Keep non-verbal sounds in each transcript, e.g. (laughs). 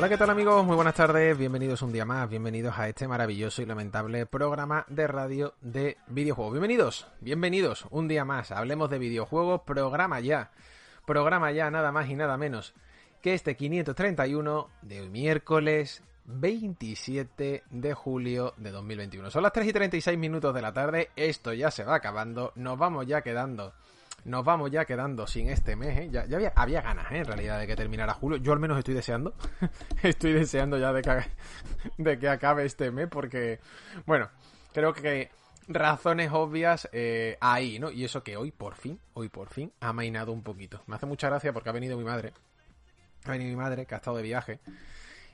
Hola, ¿qué tal amigos? Muy buenas tardes, bienvenidos un día más, bienvenidos a este maravilloso y lamentable programa de radio de videojuegos. Bienvenidos, bienvenidos un día más, hablemos de videojuegos, programa ya, programa ya, nada más y nada menos que este 531 de miércoles 27 de julio de 2021. Son las 3 y 36 minutos de la tarde, esto ya se va acabando, nos vamos ya quedando nos vamos ya quedando sin este mes, ¿eh? Ya, había, ganas, ¿eh? En realidad, de que terminara julio. Yo al menos estoy deseando. (laughs) estoy deseando ya de que, de que acabe este mes porque, bueno, creo que razones obvias eh, ahí, ¿no? Y eso que hoy, por fin, hoy por fin, ha mainado un poquito. Me hace mucha gracia porque ha venido mi madre. Ha venido mi madre, que ha estado de viaje.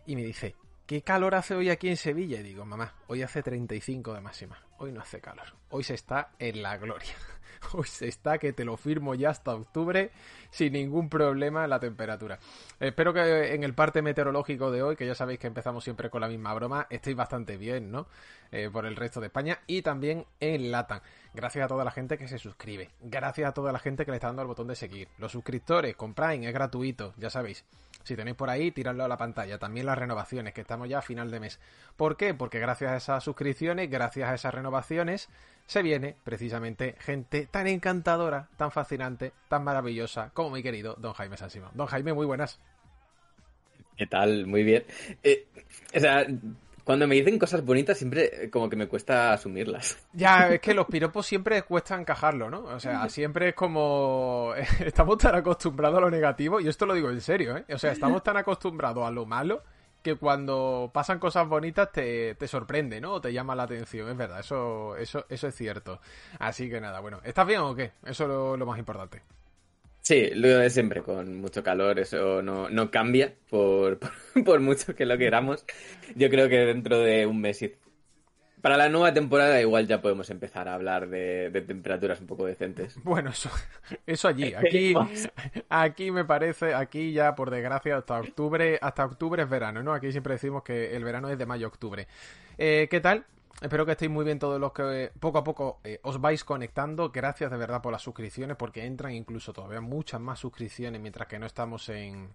Y me dice, ¿qué calor hace hoy aquí en Sevilla? Y digo, mamá, hoy hace 35 de máxima. Hoy no hace calor. Hoy se está en la gloria. (laughs) Hoy se está que te lo firmo ya hasta octubre sin ningún problema la temperatura. Espero que en el parte meteorológico de hoy, que ya sabéis que empezamos siempre con la misma broma, estéis bastante bien, ¿no? Eh, por el resto de España y también en Latam. Gracias a toda la gente que se suscribe. Gracias a toda la gente que le está dando al botón de seguir. Los suscriptores con Prime es gratuito, ya sabéis. Si tenéis por ahí, tiradlo a la pantalla. También las renovaciones, que estamos ya a final de mes. ¿Por qué? Porque gracias a esas suscripciones, gracias a esas renovaciones, se viene precisamente gente tan encantadora, tan fascinante, tan maravillosa como mi querido Don Jaime San Don Jaime, muy buenas. ¿Qué tal? Muy bien. Eh, o sea, cuando me dicen cosas bonitas siempre eh, como que me cuesta asumirlas. (laughs) Ya, es que los piropos siempre cuesta encajarlo, ¿no? O sea, siempre es como... (laughs) Estamos tan acostumbrados a lo negativo, y esto lo digo en serio, ¿eh? O sea, estamos tan acostumbrados a lo malo que cuando pasan cosas bonitas te, te sorprende, ¿no? O te llama la atención, es verdad, eso, eso, eso es cierto. Así que nada, bueno, ¿estás bien o qué? Eso es lo, más importante. Sí, lo de siempre, con mucho calor, eso no, no cambia (laughs) por, por, mucho que lo queramos. Yo creo que dentro de un mes y para la nueva temporada igual ya podemos empezar a hablar de, temperaturas un poco decentes. Bueno, eso, (laughs) eso allí. (laughs) Aquí, aquí me parece, aquí ya por desgracia hasta octubre, hasta octubre es verano, ¿no? Aquí siempre decimos que el verano es de mayo a octubre. Eh, ¿Qué tal? Espero que estéis muy bien todos los que poco a poco eh, os vais conectando. Gracias de verdad por las suscripciones, porque entran incluso todavía muchas más suscripciones mientras que no estamos en,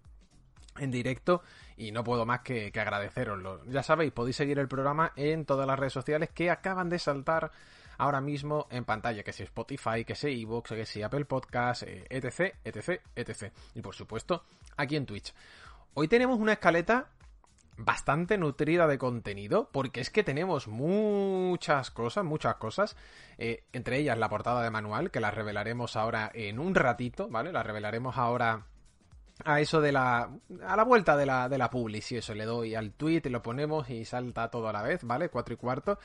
en directo y no puedo más que, agradeceroslo. Ya sabéis, podéis seguir el programa en todas las redes sociales que acaban de saltar ahora mismo en pantalla, que sea Spotify, que sea Evox, que sea Apple Podcast, eh, etc, etc, etc. Y por supuesto, aquí en Twitch. Hoy tenemos una escaleta bastante nutrida de contenido, porque es que tenemos muchas cosas, muchas cosas, eh, entre ellas la portada de manual, que la revelaremos ahora en un ratito, ¿vale? La revelaremos ahora a eso de la. a la vuelta de la, de la publi, si eso le doy al tweet, lo ponemos y salta todo a la vez, ¿vale? Cuatro y cuarto.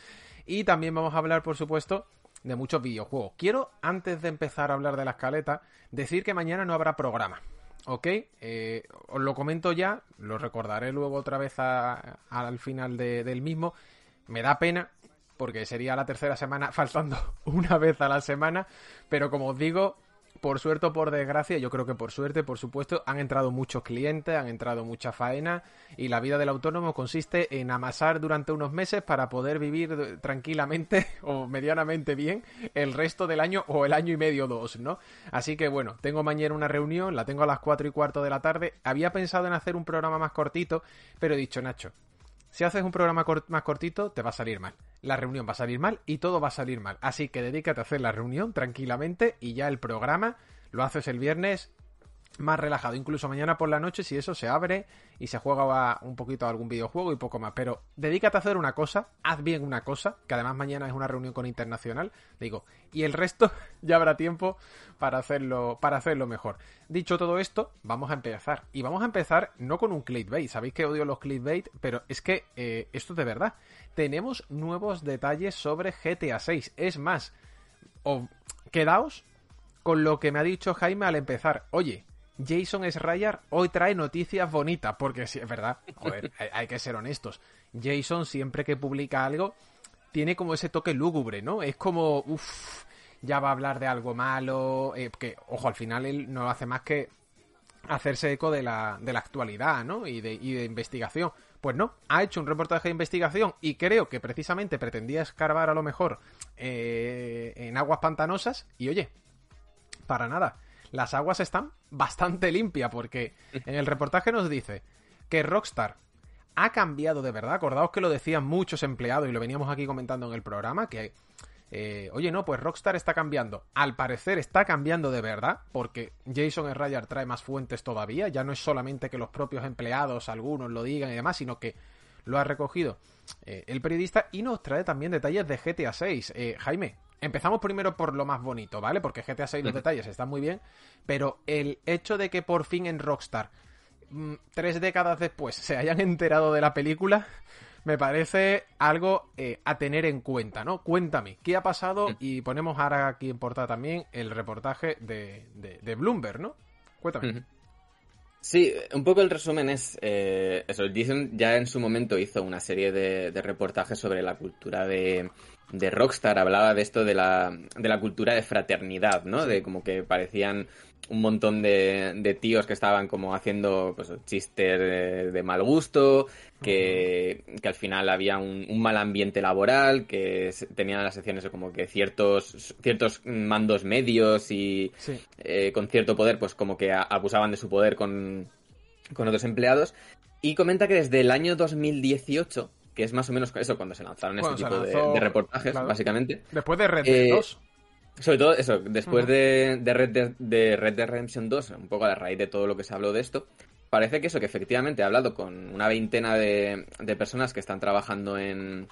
Y también vamos a hablar, por supuesto, de muchos videojuegos. Quiero, antes de empezar a hablar de la escaleta, decir que mañana no habrá programa. ¿Ok? Eh, os lo comento ya, lo recordaré luego otra vez al final del mismo. Me da pena, porque sería la tercera semana (laughs) faltando una vez a la semana, pero como os digo, por suerte o por desgracia, yo creo que por suerte, por supuesto, han entrado muchos clientes, han entrado mucha faena y la vida del autónomo consiste en amasar durante unos meses para poder vivir tranquilamente (laughs) o medianamente bien el resto del año o el año y medio dos, ¿no? Así que bueno, tengo mañana una reunión, la tengo a las cuatro y cuarto de la tarde. Había pensado en hacer un programa más cortito, pero he dicho, Nacho, si haces un programa más cortito, te va a salir mal. La reunión va a salir mal y todo va a salir mal. Así que dedícate a hacer la reunión tranquilamente y ya el programa lo haces el viernes más relajado. Incluso mañana por la noche, si eso se abre y se juega un poquito a algún videojuego y poco más. Pero dedícate a hacer una cosa, haz bien una cosa, que además mañana es una reunión con Internacional, digo, y el resto (laughs) ya habrá tiempo para hacerlo, para hacerlo mejor. Dicho todo esto, vamos a empezar. Y vamos a empezar no con un clickbait, sabéis que odio los clickbait, pero es que eh, esto es de verdad. Tenemos nuevos detalles sobre GTA 6. Es más, o, quedaos con lo que me ha dicho Jaime al empezar. Oye, Jason Schreier hoy trae noticias bonitas, porque sí, es verdad, joder, (laughs) hay, que ser honestos. Jason siempre que publica algo tiene como ese toque lúgubre, ¿no? Es como, uff, ya va a hablar de algo malo, eh, que, ojo, al final él no hace más que hacerse eco de la, de la actualidad, ¿no? Y de, y de investigación. Pues no, ha hecho un reportaje de investigación y creo que precisamente pretendía escarbar a lo mejor eh, en aguas pantanosas y oye, para nada las aguas están bastante limpias porque en el reportaje nos dice que Rockstar ha cambiado de verdad. Acordaos que lo decían muchos empleados y lo veníamos aquí comentando en el programa, que, eh, oye, no, pues Rockstar está cambiando. Al parecer está cambiando de verdad, porque Jason Schreier trae más fuentes todavía. Ya no es solamente que los propios empleados, algunos lo digan y demás, sino que lo ha recogido eh, el periodista y nos trae también detalles de GTA 6. Eh, Jaime, Empezamos primero por lo más bonito, ¿vale? Porque GTA 6 los detalles están muy bien, pero el hecho de que por fin en Rockstar, mm, tres décadas después, se hayan enterado de la película, me parece algo eh, a tener en cuenta, ¿no? Cuéntame, ¿qué ha pasado? Y ponemos ahora aquí en portada también el reportaje de, de, Bloomberg, ¿no? Cuéntame. Sí, un poco el resumen es eh, eso. Jason ya en su momento hizo una serie de reportajes sobre la cultura de, de Rockstar hablaba de esto de la, de la cultura de fraternidad, ¿no? De como que parecían un montón de, de tíos que estaban como haciendo pues, chistes de, mal gusto, que, que, al final había un, mal ambiente laboral, que tenían las secciones como que ciertos, ciertos mandos medios y eh, con cierto poder, pues como que abusaban de su poder con, con otros empleados. Y comenta que desde el año 2018 que es más o menos eso cuando se lanzaron este tipo de, reportajes, básicamente. Después de Red Dead 2. Eh, sobre todo eso, después de, Red Dead, de Red Dead Redemption 2, un poco a la raíz de todo lo que se habló de esto, parece que eso, que efectivamente he hablado con una veintena de, de personas que están trabajando en,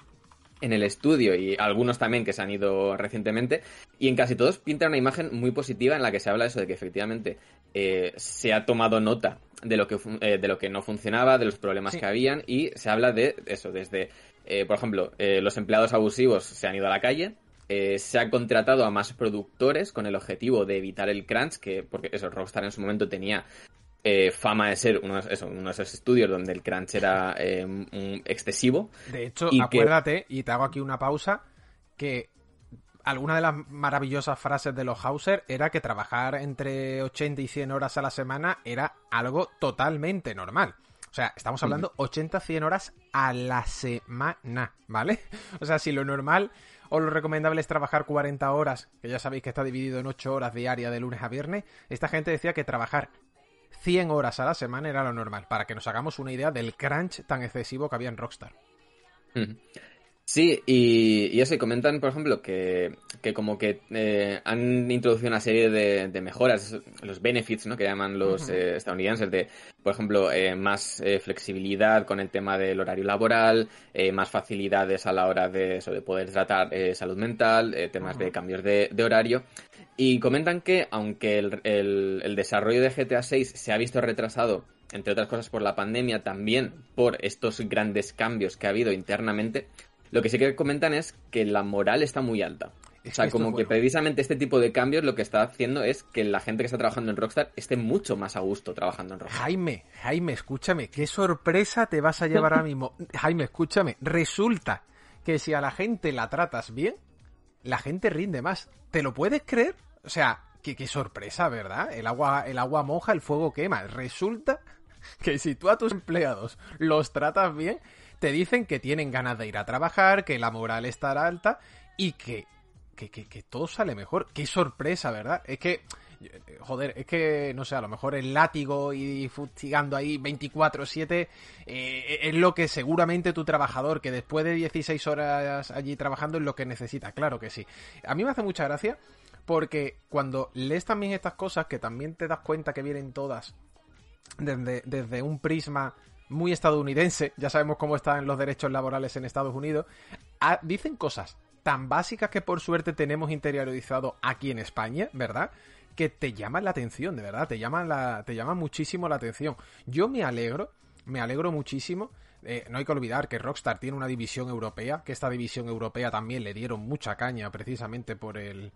en el estudio y algunos también que se han ido recientemente y en casi todos pinta una imagen muy positiva en la que se habla eso de que efectivamente eh, se ha tomado nota de lo que, eh, de lo que no funcionaba, de los problemas que habían y se habla de eso, desde, eh, por ejemplo, los empleados abusivos se han ido a la calle, se ha contratado a más productores con el objetivo de evitar el crunch, que porque eso, Rockstar en su momento tenía fama de ser uno, eso, uno, de esos estudios donde el crunch era excesivo. De hecho, acuérdate, y te hago aquí una pausa, que alguna de las maravillosas frases de los Hauser era que trabajar entre 80 y 100 horas a la semana era algo totalmente normal. O sea, estamos hablando 80-100 horas a la semana, ¿vale? (laughs) O sea, si lo normal o lo recomendable es trabajar 40 horas, que ya sabéis que está dividido en 8 horas diarias de lunes a viernes, esta gente decía que trabajar 100 horas a la semana era lo normal, para que nos hagamos una idea del crunch tan excesivo que había en Rockstar. Sí, y, y eso, y comentan, por ejemplo, que, que como que eh, han introducido una serie de, de, mejoras, los benefits, ¿no? Que llaman los eh, estadounidenses, de, por ejemplo, eh, más flexibilidad con el tema del horario laboral, más facilidades a la hora de, eso, de poder tratar salud mental, temas de cambios de, de, horario. Y comentan que, aunque el, el, el desarrollo de GTA 6 se ha visto retrasado entre otras cosas por la pandemia, también por estos grandes cambios que ha habido internamente, lo que sí que comentan es que la moral está muy alta. O sea, como que precisamente este tipo de cambios lo que está haciendo es que la gente que está trabajando en Rockstar esté mucho más a gusto trabajando en Rockstar. Jaime, Jaime, escúchame, qué sorpresa te vas a llevar ahora mismo. (laughs) Jaime, escúchame, resulta que si a la gente la tratas bien, la gente rinde más. ¿Te lo puedes creer? O sea, qué, qué sorpresa, ¿verdad? El agua, el agua moja, el fuego quema. Resulta que si tú a tus empleados los tratas bien, te dicen que tienen ganas de ir a trabajar, que la moral está alta y que, que, que, todo sale mejor. Qué sorpresa, ¿verdad? Es que joder, es que, no sé, a lo mejor el látigo y fustigando ahí 24-7 eh, es lo que seguramente tu trabajador, que después de 16 horas allí trabajando, es lo que necesita, claro que sí. A mí me hace mucha gracia Porque cuando lees también estas cosas, que también te das cuenta que vienen todas desde, desde un prisma muy estadounidense, ya sabemos cómo están los derechos laborales en Estados Unidos, ah, dicen cosas tan básicas que por suerte tenemos interiorizado aquí en España, ¿verdad? Que te llaman la atención, de verdad, te llaman, la, te llaman muchísimo la atención. Yo me alegro, me alegro muchísimo. Eh, no hay que olvidar que Rockstar tiene una división europea, que esta división europea también le dieron mucha caña precisamente por el,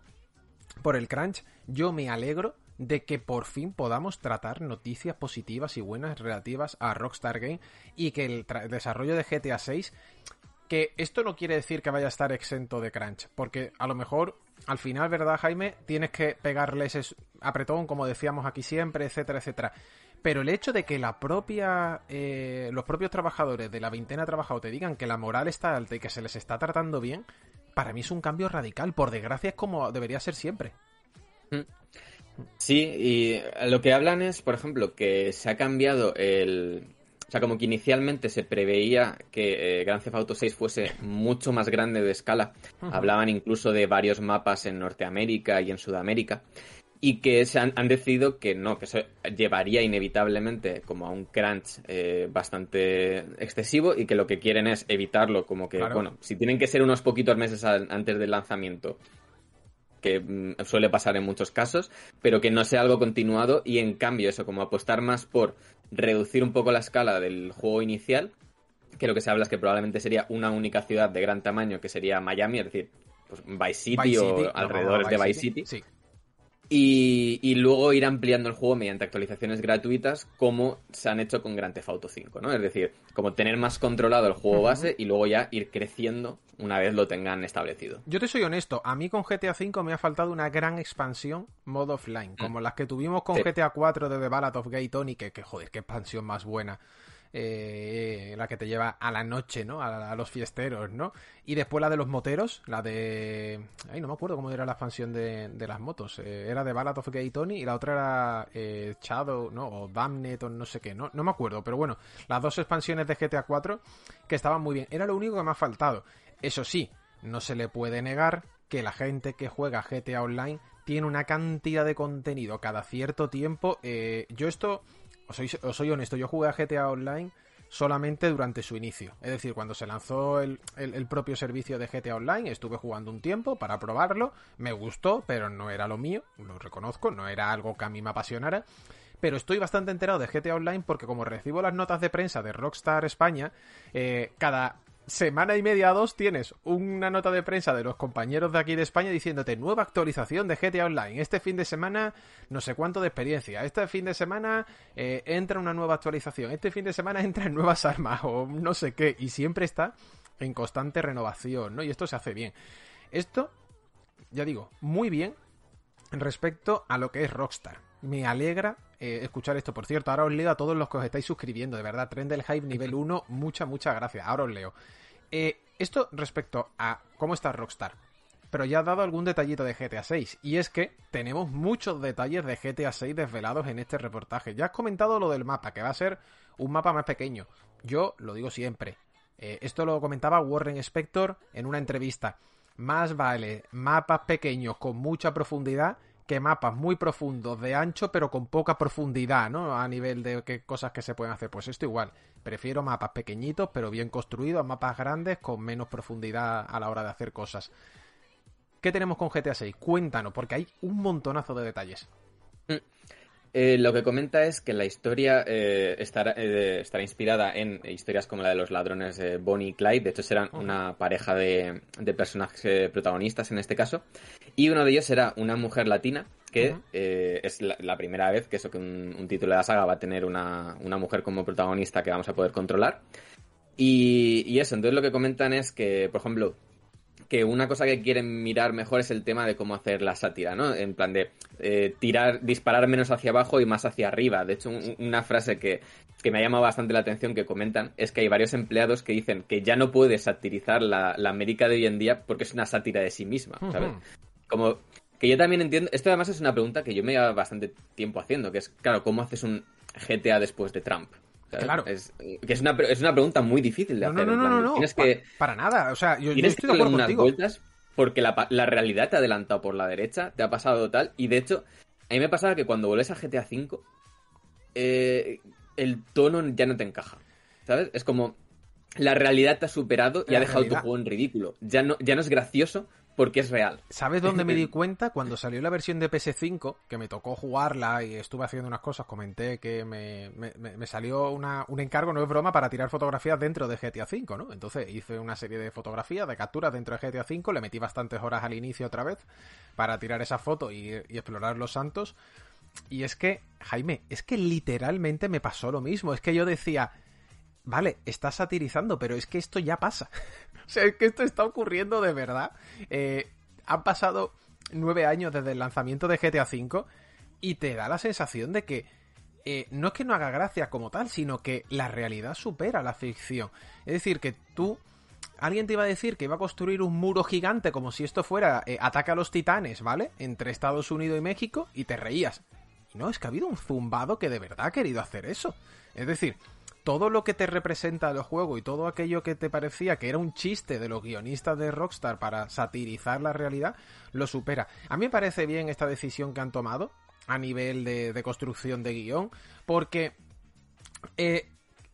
por el crunch. Yo me alegro de que por fin podamos tratar noticias positivas y buenas relativas a Rockstar Game y que el, desarrollo de GTA 6 que esto no quiere decir que vaya a estar exento de crunch, porque a lo mejor al final, ¿verdad, Jaime? Tienes que pegarle ese apretón, como decíamos aquí siempre, etcétera, etcétera. Pero el hecho de que la propia, eh, los propios trabajadores de la veintena trabajado te digan que la moral está alta y que se les está tratando bien, para mí es un cambio radical. Por desgracia es como debería ser siempre. Mm. Sí, y lo que hablan es, por ejemplo, que se ha cambiado el... O sea, como que inicialmente se preveía que eh, Grand Theft Auto 6 fuese mucho más grande de escala. Hablaban incluso de varios mapas en Norteamérica y en Sudamérica. Y que se han, decidido que no, que eso llevaría inevitablemente como a un crunch eh, bastante excesivo y que lo que quieren es evitarlo, como que, bueno, si tienen que ser unos poquitos meses antes del lanzamiento que mm, suele pasar en muchos casos, pero que no sea algo continuado y en cambio eso, como apostar más por reducir un poco la escala del juego inicial, que lo que se habla es que probablemente sería una única ciudad de gran tamaño, que sería Miami, es decir, pues Vice City, o alrededores de Vice City. Sí. Y, luego ir ampliando el juego mediante actualizaciones gratuitas como se han hecho con Grand Theft Auto 5, ¿no? Es decir, como tener más controlado el juego base y luego ya ir creciendo una vez lo tengan establecido. Yo te soy honesto, a mí con GTA 5 me ha faltado una gran expansión modo offline, como mm. las que tuvimos con GTA 4 de The Ballad of Gay Tony, que, que joder, qué expansión más buena eh, la que te lleva a la noche, ¿no? A, los fiesteros, ¿no? Y después la de los moteros, la de... Ay, no me acuerdo cómo era la expansión de, las motos. Eh, era de Ballad of Gay Tony y la otra era eh, Shadow, ¿no? O Damned o no sé qué, no, no me acuerdo. Pero bueno, las dos expansiones de GTA 4 que estaban muy bien. Era lo único que me ha faltado. Eso sí, no se le puede negar que la gente que juega GTA Online tiene una cantidad de contenido cada cierto tiempo. Eh, yo esto os soy, honesto, yo jugué a GTA Online solamente durante su inicio. Es decir, cuando se lanzó el, propio servicio de GTA Online, estuve jugando un tiempo para probarlo, me gustó, pero no era lo mío, lo reconozco, no era algo que a mí me apasionara. Pero estoy bastante enterado de GTA Online porque como recibo las notas de prensa de Rockstar España, eh, cada semana y media dos tienes una nota de prensa de los compañeros de aquí de España diciéndote nueva actualización de GTA Online. Este fin de semana no sé cuánto de experiencia. Este fin de semana eh, entra una nueva actualización. Este fin de semana (laughs) entran nuevas armas o no sé qué. Y siempre está en constante renovación, ¿no? Y esto se hace bien. Esto, ya digo, muy bien respecto a lo que es Rockstar. Me alegra eh, escuchar esto. Por cierto, ahora os leo a todos los que os estáis suscribiendo, de verdad. Tren del Hype nivel 1, muchas, muchas gracias. Ahora os leo. Eh, esto respecto a cómo está Rockstar. Pero ya ha dado algún detallito de GTA 6. Y es que tenemos muchos detalles de GTA 6 desvelados en este reportaje. Ya has comentado lo del mapa, que va a ser un mapa más pequeño. Yo lo digo siempre. Eh, esto lo comentaba Warren Spector en una entrevista. Más vale mapas pequeños con mucha profundidad que mapas muy profundos de ancho pero con poca profundidad, ¿no? A nivel de qué cosas que se pueden hacer. Pues esto igual. Prefiero mapas pequeñitos pero bien construidos, mapas grandes con menos profundidad a la hora de hacer cosas. ¿Qué tenemos con GTA 6? Cuéntanos, porque hay un montonazo de detalles. Mm. Eh, lo que comenta es que la historia eh, estará, eh, estará, inspirada en historias como la de los ladrones de Bonnie y Clyde. De hecho, serán una pareja de, personajes protagonistas en este caso. Y uno de ellos será una mujer latina, que es la, primera vez que eso que un, título de la saga va a tener una, mujer como protagonista que vamos a poder controlar. Y, y eso, entonces lo que comentan es que, por ejemplo, que una cosa que quieren mirar mejor es el tema de cómo hacer la sátira, ¿no? En plan de eh, tirar, disparar menos hacia abajo y más hacia arriba. De hecho, una frase que, me ha llamado bastante la atención que comentan es que hay varios empleados que dicen que ya no puede satirizar la, América de hoy en día porque es una sátira de sí misma, ¿sabes? Como que yo también entiendo, esto además es una pregunta que yo me llevo bastante tiempo haciendo, que es, claro, ¿cómo haces un GTA después de Trump? Claro. Es, que es una, es una pregunta muy difícil de hacer. No, no, no, no, Tienes que, para nada. O sea, yo, estoy de acuerdo unas vueltas, porque la, la, realidad te ha adelantado por la derecha, te ha pasado tal, y de hecho, a mí me pasaba que cuando vuelves a GTA V, eh, el tono ya no te encaja, ¿sabes? Es como, la realidad te ha superado y ha dejado tu juego en ridículo. Ya no, ya no es gracioso porque es real. ¿Sabes dónde me di (laughs) cuenta? Cuando salió la versión de PS5, que me tocó jugarla y estuve haciendo unas cosas, comenté que me, me, salió una, un encargo, no es broma, para tirar fotografías dentro de GTA V, ¿no? Entonces hice una serie de fotografías, de capturas dentro de GTA V, le metí bastantes horas al inicio otra vez para tirar esa foto y, y explorar los santos. Y es que, Jaime, es que literalmente me pasó lo mismo. Es que yo decía, vale, está satirizando, pero es que esto ya pasa. (laughs) O sea, es que esto está ocurriendo de verdad. Eh, han pasado nueve años desde el lanzamiento de GTA V y te da la sensación de que eh, no es que no haga gracia como tal, sino que la realidad supera la ficción. Es decir, que tú alguien te iba a decir que iba a construir un muro gigante como si esto fuera eh, Ataque a los Titanes, ¿vale? Entre Estados Unidos y México y te reías. No, es que ha habido un zumbado que de verdad ha querido hacer eso. Es decir, todo lo que te representa el juego y todo aquello que te parecía que era un chiste de los guionistas de Rockstar para satirizar la realidad, lo supera. A mí me parece bien esta decisión que han tomado a nivel de, construcción de guion, porque eh,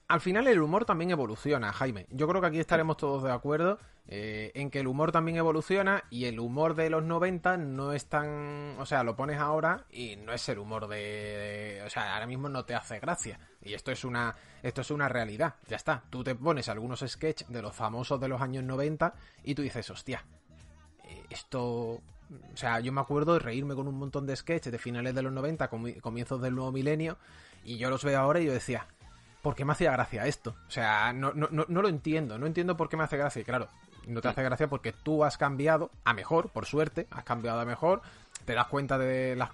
al final el humor también evoluciona, Jaime. Yo creo que aquí estaremos todos de acuerdo eh, en que el humor también evoluciona y el humor de los 90 no es tan... O sea, lo pones ahora y no es el humor de... o sea, ahora mismo no te hace gracia. Y esto es una esto es una realidad. Ya está. Tú te pones algunos sketches de los famosos de los años 90 y tú dices, hostia, eh, esto... O sea, yo me acuerdo de reírme con un montón de sketches de finales de los 90, comienzos del nuevo milenio, y yo los veo ahora y yo decía, ¿por qué me hacía gracia esto? O sea, no, no, no, no lo entiendo, no entiendo por qué me hace gracia. Y claro, no te hace gracia porque tú has cambiado a mejor, por suerte, has cambiado a mejor, te das cuenta de la,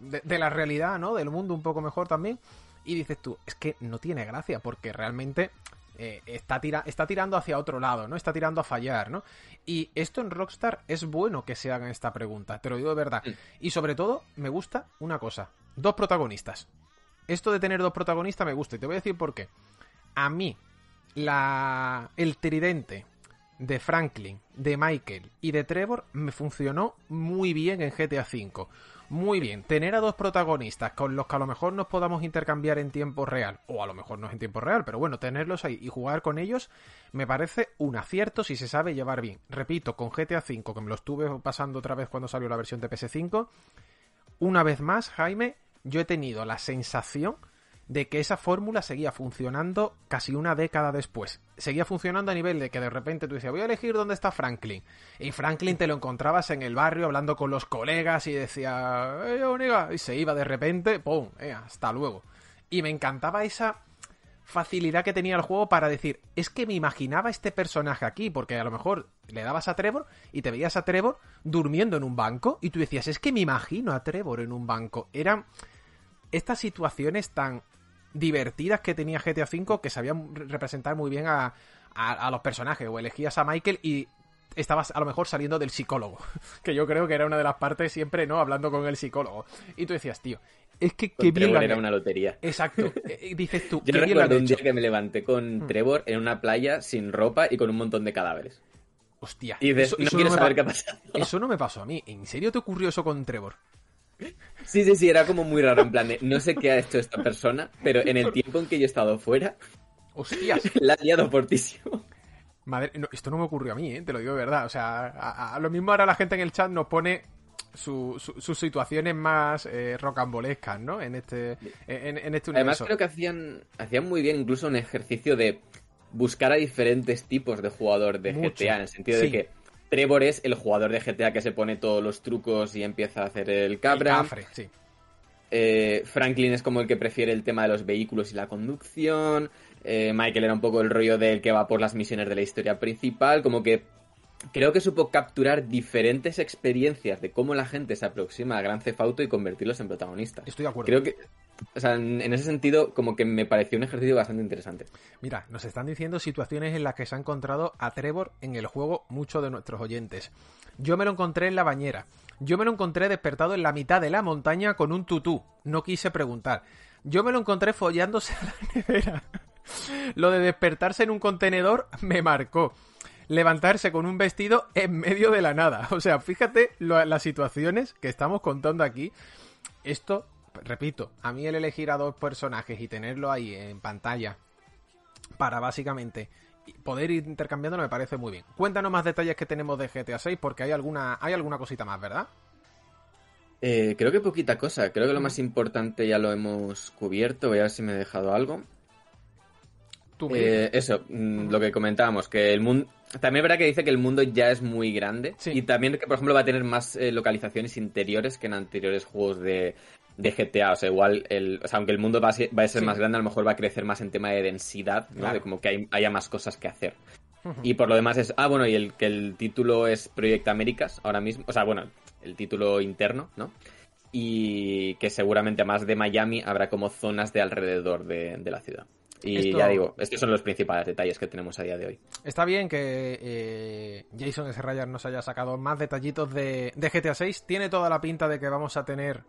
de, la realidad, ¿no? Del mundo un poco mejor también. Y dices tú, es que no tiene gracia porque realmente eh, está, tira está tirando hacia otro lado, ¿no? Está tirando a fallar, ¿no? Y esto en Rockstar es bueno que se hagan esta pregunta, te lo digo de verdad. Y sobre todo, me gusta una cosa, dos protagonistas. Esto de tener dos protagonistas me gusta y te voy a decir por qué. A mí, la... el tridente de Franklin, de Michael y de Trevor me funcionó muy bien en GTA V. Muy bien, tener a dos protagonistas con los que a lo mejor nos podamos intercambiar en tiempo real, o a lo mejor no es en tiempo real, pero bueno, tenerlos ahí y jugar con ellos me parece un acierto si se sabe llevar bien. Repito, con GTA V, que me lo estuve pasando otra vez cuando salió la versión de PS5, una vez más, Jaime, yo he tenido la sensación de que esa fórmula seguía funcionando casi una década después. Seguía funcionando a nivel de que de repente tú decías, voy a elegir dónde está Franklin. Y Franklin te lo encontrabas en el barrio hablando con los colegas y decía, ¡eh, oniga! Y se iba de repente, ¡pum! Eh, hasta luego. Y me encantaba esa facilidad que tenía el juego para decir, es que me imaginaba este personaje aquí, porque a lo mejor le dabas a Trevor y te veías a Trevor durmiendo en un banco y tú decías, es que me imagino a Trevor en un banco. Eran estas situaciones tan divertidas que tenía GTA V que sabían representar muy bien a, los personajes. O elegías a Michael y estabas a lo mejor saliendo del psicólogo. (laughs) Que yo creo que era una de las partes siempre, ¿no? Hablando con el psicólogo. Y tú decías, tío, es que qué bien. Trevor era una lotería. Exacto. (laughs) Eh, dices tú. yo recuerdo un día que me levanté con hmm. Trevor en una playa sin ropa y con un montón de cadáveres. Hostia. Y eso, no, quiero saber qué ha pasado. Eso no me pasó a mí. ¿En serio te ocurrió eso con Trevor? Sí, sí, sí, era como muy raro, en plan no sé qué ha hecho esta persona, pero en el tiempo en que yo he estado fuera, hostias, (laughs) la ha liado fortísimo. Madre, esto no me ocurrió a mí, ¿eh? te lo digo de verdad. O sea, a, lo mismo ahora la gente en el chat nos pone sus situaciones más eh, rocambolescas, ¿no? En este, en, este universo. Además creo que hacían, hacían muy bien incluso un ejercicio de buscar a diferentes tipos de jugador de GTA, en el sentido de que Trevor es el jugador de GTA que se pone todos los trucos y empieza a hacer el cabra. sí. Eh, Franklin es como el que prefiere el tema de los vehículos y la conducción. Eh, Michael era un poco el rollo del que va por las misiones de la historia principal. Como que creo que supo capturar diferentes experiencias de cómo la gente se aproxima a Gran Theft Auto y convertirlos en protagonistas. Estoy de acuerdo. Creo que o sea, en, ese sentido, como que me pareció un ejercicio bastante interesante. Mira, nos están diciendo situaciones en las que se ha encontrado a Trevor en el juego muchos de nuestros oyentes. Yo me lo encontré en la bañera. Yo me lo encontré despertado en la mitad de la montaña con un tutú. No quise preguntar. Yo me lo encontré follándose (laughs) a la nevera. lo de despertarse en un contenedor me marcó. Levantarse con un vestido en medio de la nada. (laughs) O sea, fíjate las situaciones que estamos contando aquí. Esto, repito, a mí el elegir a dos personajes y tenerlo ahí en pantalla para básicamente poder ir intercambiando me parece muy bien. Cuéntanos más detalles que tenemos de GTA 6 porque hay alguna, hay alguna cosita más, ¿verdad? Eh, creo que poquita cosa. Creo que lo más importante ya lo hemos cubierto. Voy a ver si me he dejado algo. Eh, eso, mm, lo que comentábamos, que el mundo... También es verdad que dice que el mundo ya es muy grande y también que, por ejemplo, va a tener más eh, localizaciones interiores que en anteriores juegos de, GTA. O sea, igual, el, o sea, aunque el mundo va a ser, más grande, a lo mejor va a crecer más en tema de densidad, ¿no? De como que haya más cosas que hacer. Y por lo demás es... Ah, bueno, y el que el título es Project Américas ahora mismo. O sea, bueno, el título interno, ¿no? Y que seguramente más de Miami habrá como zonas de alrededor de la ciudad. Y ya digo, estos son los principales detalles que tenemos a día de hoy. Está bien que eh, Jason S. Ryan nos haya sacado más detallitos de, GTA 6. Tiene toda la pinta de que vamos a tener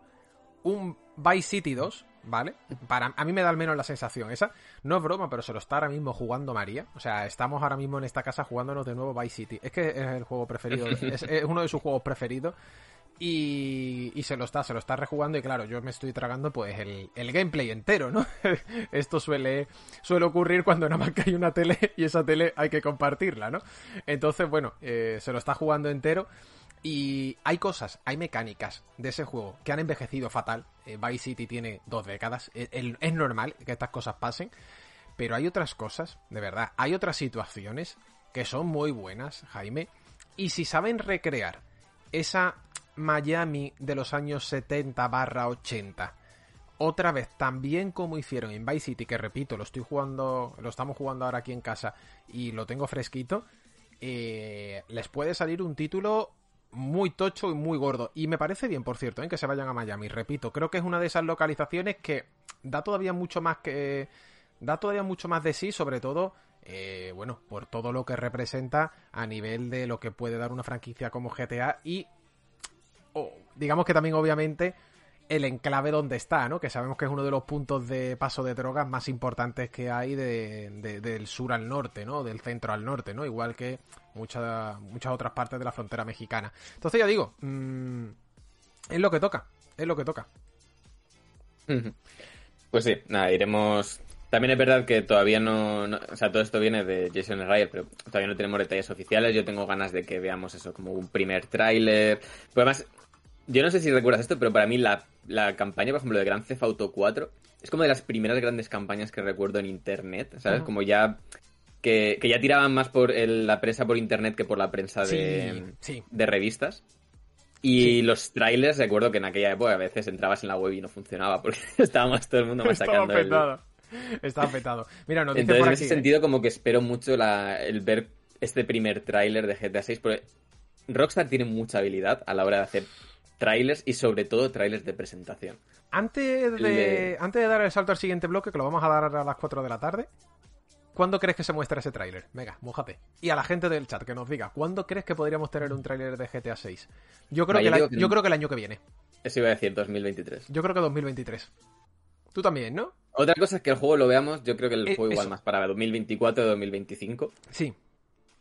un Vice City 2, ¿vale? Para, a mí me da al menos la sensación esa. No es broma, pero se lo está ahora mismo jugando María. O sea, estamos ahora mismo en esta casa jugándonos de nuevo Vice City. Es que es el juego preferido, (laughs) es uno de sus juegos preferidos. Y, se lo está, se lo está rejugando y claro, yo me estoy tragando pues el, gameplay entero, ¿no? (laughs) Esto suele, suele ocurrir cuando nada más que hay una tele y esa tele hay que compartirla, ¿no? Entonces, bueno, eh, se lo está jugando entero y hay cosas, hay mecánicas de ese juego que han envejecido fatal. Eh, Vice City tiene dos décadas, es, es normal que estas cosas pasen, pero hay otras cosas, de verdad, hay otras situaciones que son muy buenas, Jaime, y si saben recrear esa Miami de los años 70 barra 80. Otra vez, también como hicieron en Vice City, que repito, lo estoy jugando, lo estamos jugando ahora aquí en casa y lo tengo fresquito, eh, les puede salir un título muy tocho y muy gordo. Y me parece bien, por cierto, ¿eh? que se vayan a Miami. Repito, creo que es una de esas localizaciones que da todavía mucho más que. Da todavía mucho más de sí, sobre todo. Eh, bueno, por todo lo que representa a nivel de lo que puede dar una franquicia como GTA y digamos que también obviamente el enclave donde está, ¿no? Que sabemos que es uno de los puntos de paso de drogas más importantes que hay del sur al norte, ¿no? Del centro al norte, ¿no? Igual que muchas muchas otras partes de la frontera mexicana. Entonces ya digo, mm, es lo que toca, es lo que toca. Pues sí, nada, iremos... También es verdad que todavía no, O sea, todo esto viene de Jason Ryan, pero todavía no tenemos detalles oficiales. Yo tengo ganas de que veamos eso como un primer tráiler. Pues además, yo no sé si recuerdas esto, pero para mí la, campaña, por ejemplo, de Grand Theft Auto 4 es como de las primeras grandes campañas que recuerdo en internet, ¿sabes? Como ya que, ya tiraban más por la prensa por internet que por la prensa de, de revistas. Y los trailers, recuerdo que en aquella época a veces entrabas en la web y no funcionaba porque (laughs) estábamos todo el mundo machacando. Estaba (laughs) Estaba petado. Mira, nos dice Entonces, en ese sentido, como que espero mucho el ver este primer tráiler de GTA 6 porque Rockstar tiene mucha habilidad a la hora de hacer trailers y sobre todo trailers de presentación. Antes de, antes de dar el salto al siguiente bloque, que lo vamos a dar a las 4 de la tarde, ¿cuándo crees que se muestra ese tráiler? Venga, mójate. Y a la gente del chat que nos diga, ¿cuándo crees que podríamos tener un tráiler de GTA 6? Yo creo, que, yo creo que el año que viene. Eso iba a decir, 2023. Yo creo que 2023. Tú también, ¿no? Otra cosa es que el juego lo veamos, yo creo que el eh, juego igual más para 2024 o 2025. Sí.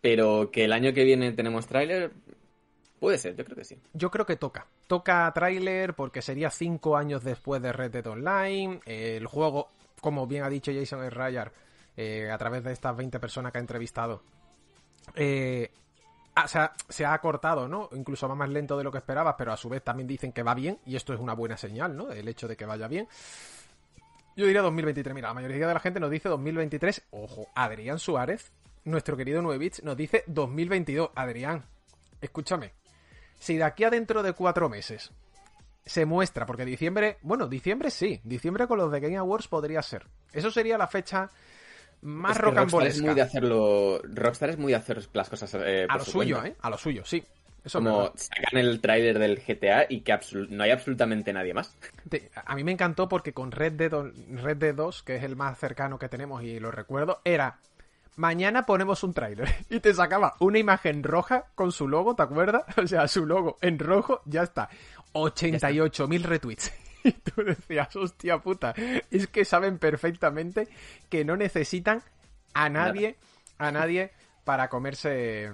Pero que el año que viene tenemos tráiler, Puede ser, yo creo que sí. Yo creo que toca. Toca tráiler porque sería cinco años después de Red Dead Online. el juego, como bien ha dicho Jason Ryan eh, a través de estas 20 personas que ha entrevistado, eh, se ha acortado, ¿no? Incluso va más lento de lo que esperabas, pero a su vez también dicen que va bien, y esto es una buena señal, ¿no? El hecho de que vaya bien. Yo diría 2023. Mira, la mayoría de la gente nos dice 2023. Ojo, Adrián Suárez, nuestro querido Nuevich, nos dice 2022. Adrián, escúchame, si de aquí a dentro de cuatro meses se muestra, porque diciembre, bueno, diciembre sí, diciembre con los de Game Awards podría ser. Eso sería la fecha más es Rockstar es muy de hacerlo. Rockstar es muy de hacer las cosas eh, a lo suyo, ¿eh? A lo suyo, sí. Eso Como sacan el tráiler del GTA y que no hay absolutamente nadie más. A mí me encantó porque con Red Dead, Red Dead 2, que es el más cercano que tenemos y lo recuerdo, era mañana ponemos un tráiler. (laughs) Y te sacaba una imagen roja con su logo, ¿te acuerdas? (laughs) O sea, su logo en rojo, ya está. 88.000 retweets. (laughs) Y tú decías, hostia puta, es que saben perfectamente que no necesitan a nadie, a nadie para comerse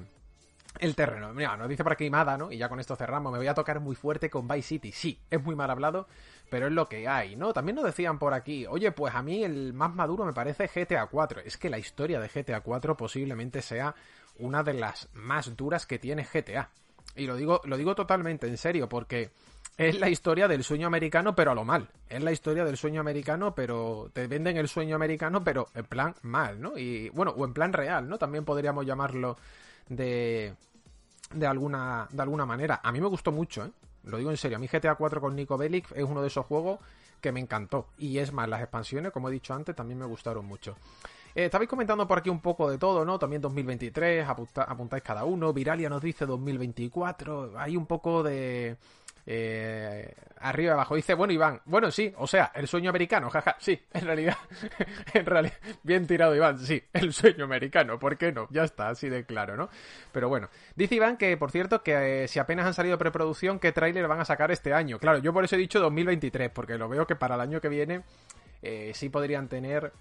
el terreno. Mira, nos dice por aquí Mada, ¿no? Y ya con esto cerramos. Me voy a tocar muy fuerte con Vice City. Sí, es muy mal hablado, pero es lo que hay, ¿no? También nos decían por aquí, oye, pues a mí el más maduro me parece GTA 4. Es que la historia de GTA 4 posiblemente sea una de las más duras que tiene GTA. Y lo digo, lo digo totalmente en serio, porque es la historia del sueño americano, pero a lo mal. Es la historia del sueño americano, pero te venden el sueño americano, pero en plan mal, ¿no? Y bueno, o en plan real, ¿no? También podríamos llamarlo de de alguna de alguna manera. A mí me gustó mucho, ¿eh? Lo digo en serio. A mí GTA 4 con Nico Bellic es uno de esos juegos que me encantó. Y es más, las expansiones, como he dicho antes, también me gustaron mucho. Eh, estabais comentando por aquí un poco de todo, ¿no? También 2023, apuntáis cada uno. Viralia nos dice 2024. Hay un poco de eh, arriba abajo. Dice, bueno, Iván, bueno, sí, o sea, el sueño americano, jaja, sí, en realidad, (laughs) en realidad, bien tirado, Iván, sí, el sueño americano, ¿por qué no? Ya está, así de claro, ¿no? Pero bueno, dice Iván que, por cierto, que eh, si apenas han salido preproducción, ¿qué tráiler van a sacar este año? Claro, yo por eso he dicho 2023, porque lo veo que para el año que viene eh, sí podrían tener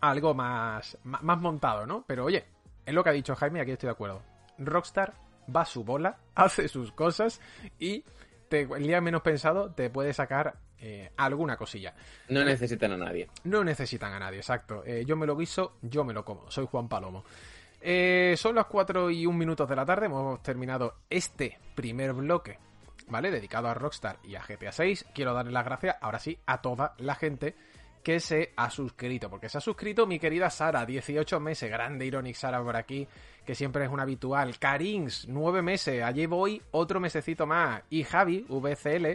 algo más, más montado, ¿no? Pero oye, es lo que ha dicho Jaime, aquí estoy de acuerdo. Rockstar va a su bola, (laughs) hace sus cosas y el día menos pensado te puede sacar eh, alguna cosilla. No necesitan a nadie. No necesitan a nadie, exacto. Eh, yo me lo guiso, yo me lo como. Soy Juan Palomo. Eh, son las 4 y 1 minutos de la tarde. Hemos terminado este primer bloque, ¿vale? Dedicado a Rockstar y a GTA 6. Quiero darle las gracias, ahora sí, a toda la gente que se ha suscrito. Porque se ha suscrito mi querida Sara, 18 meses. Grande Ironic Sara por aquí que siempre es un habitual. Karins, nueve meses. Allí voy otro mesecito más. Y Javi, VCL,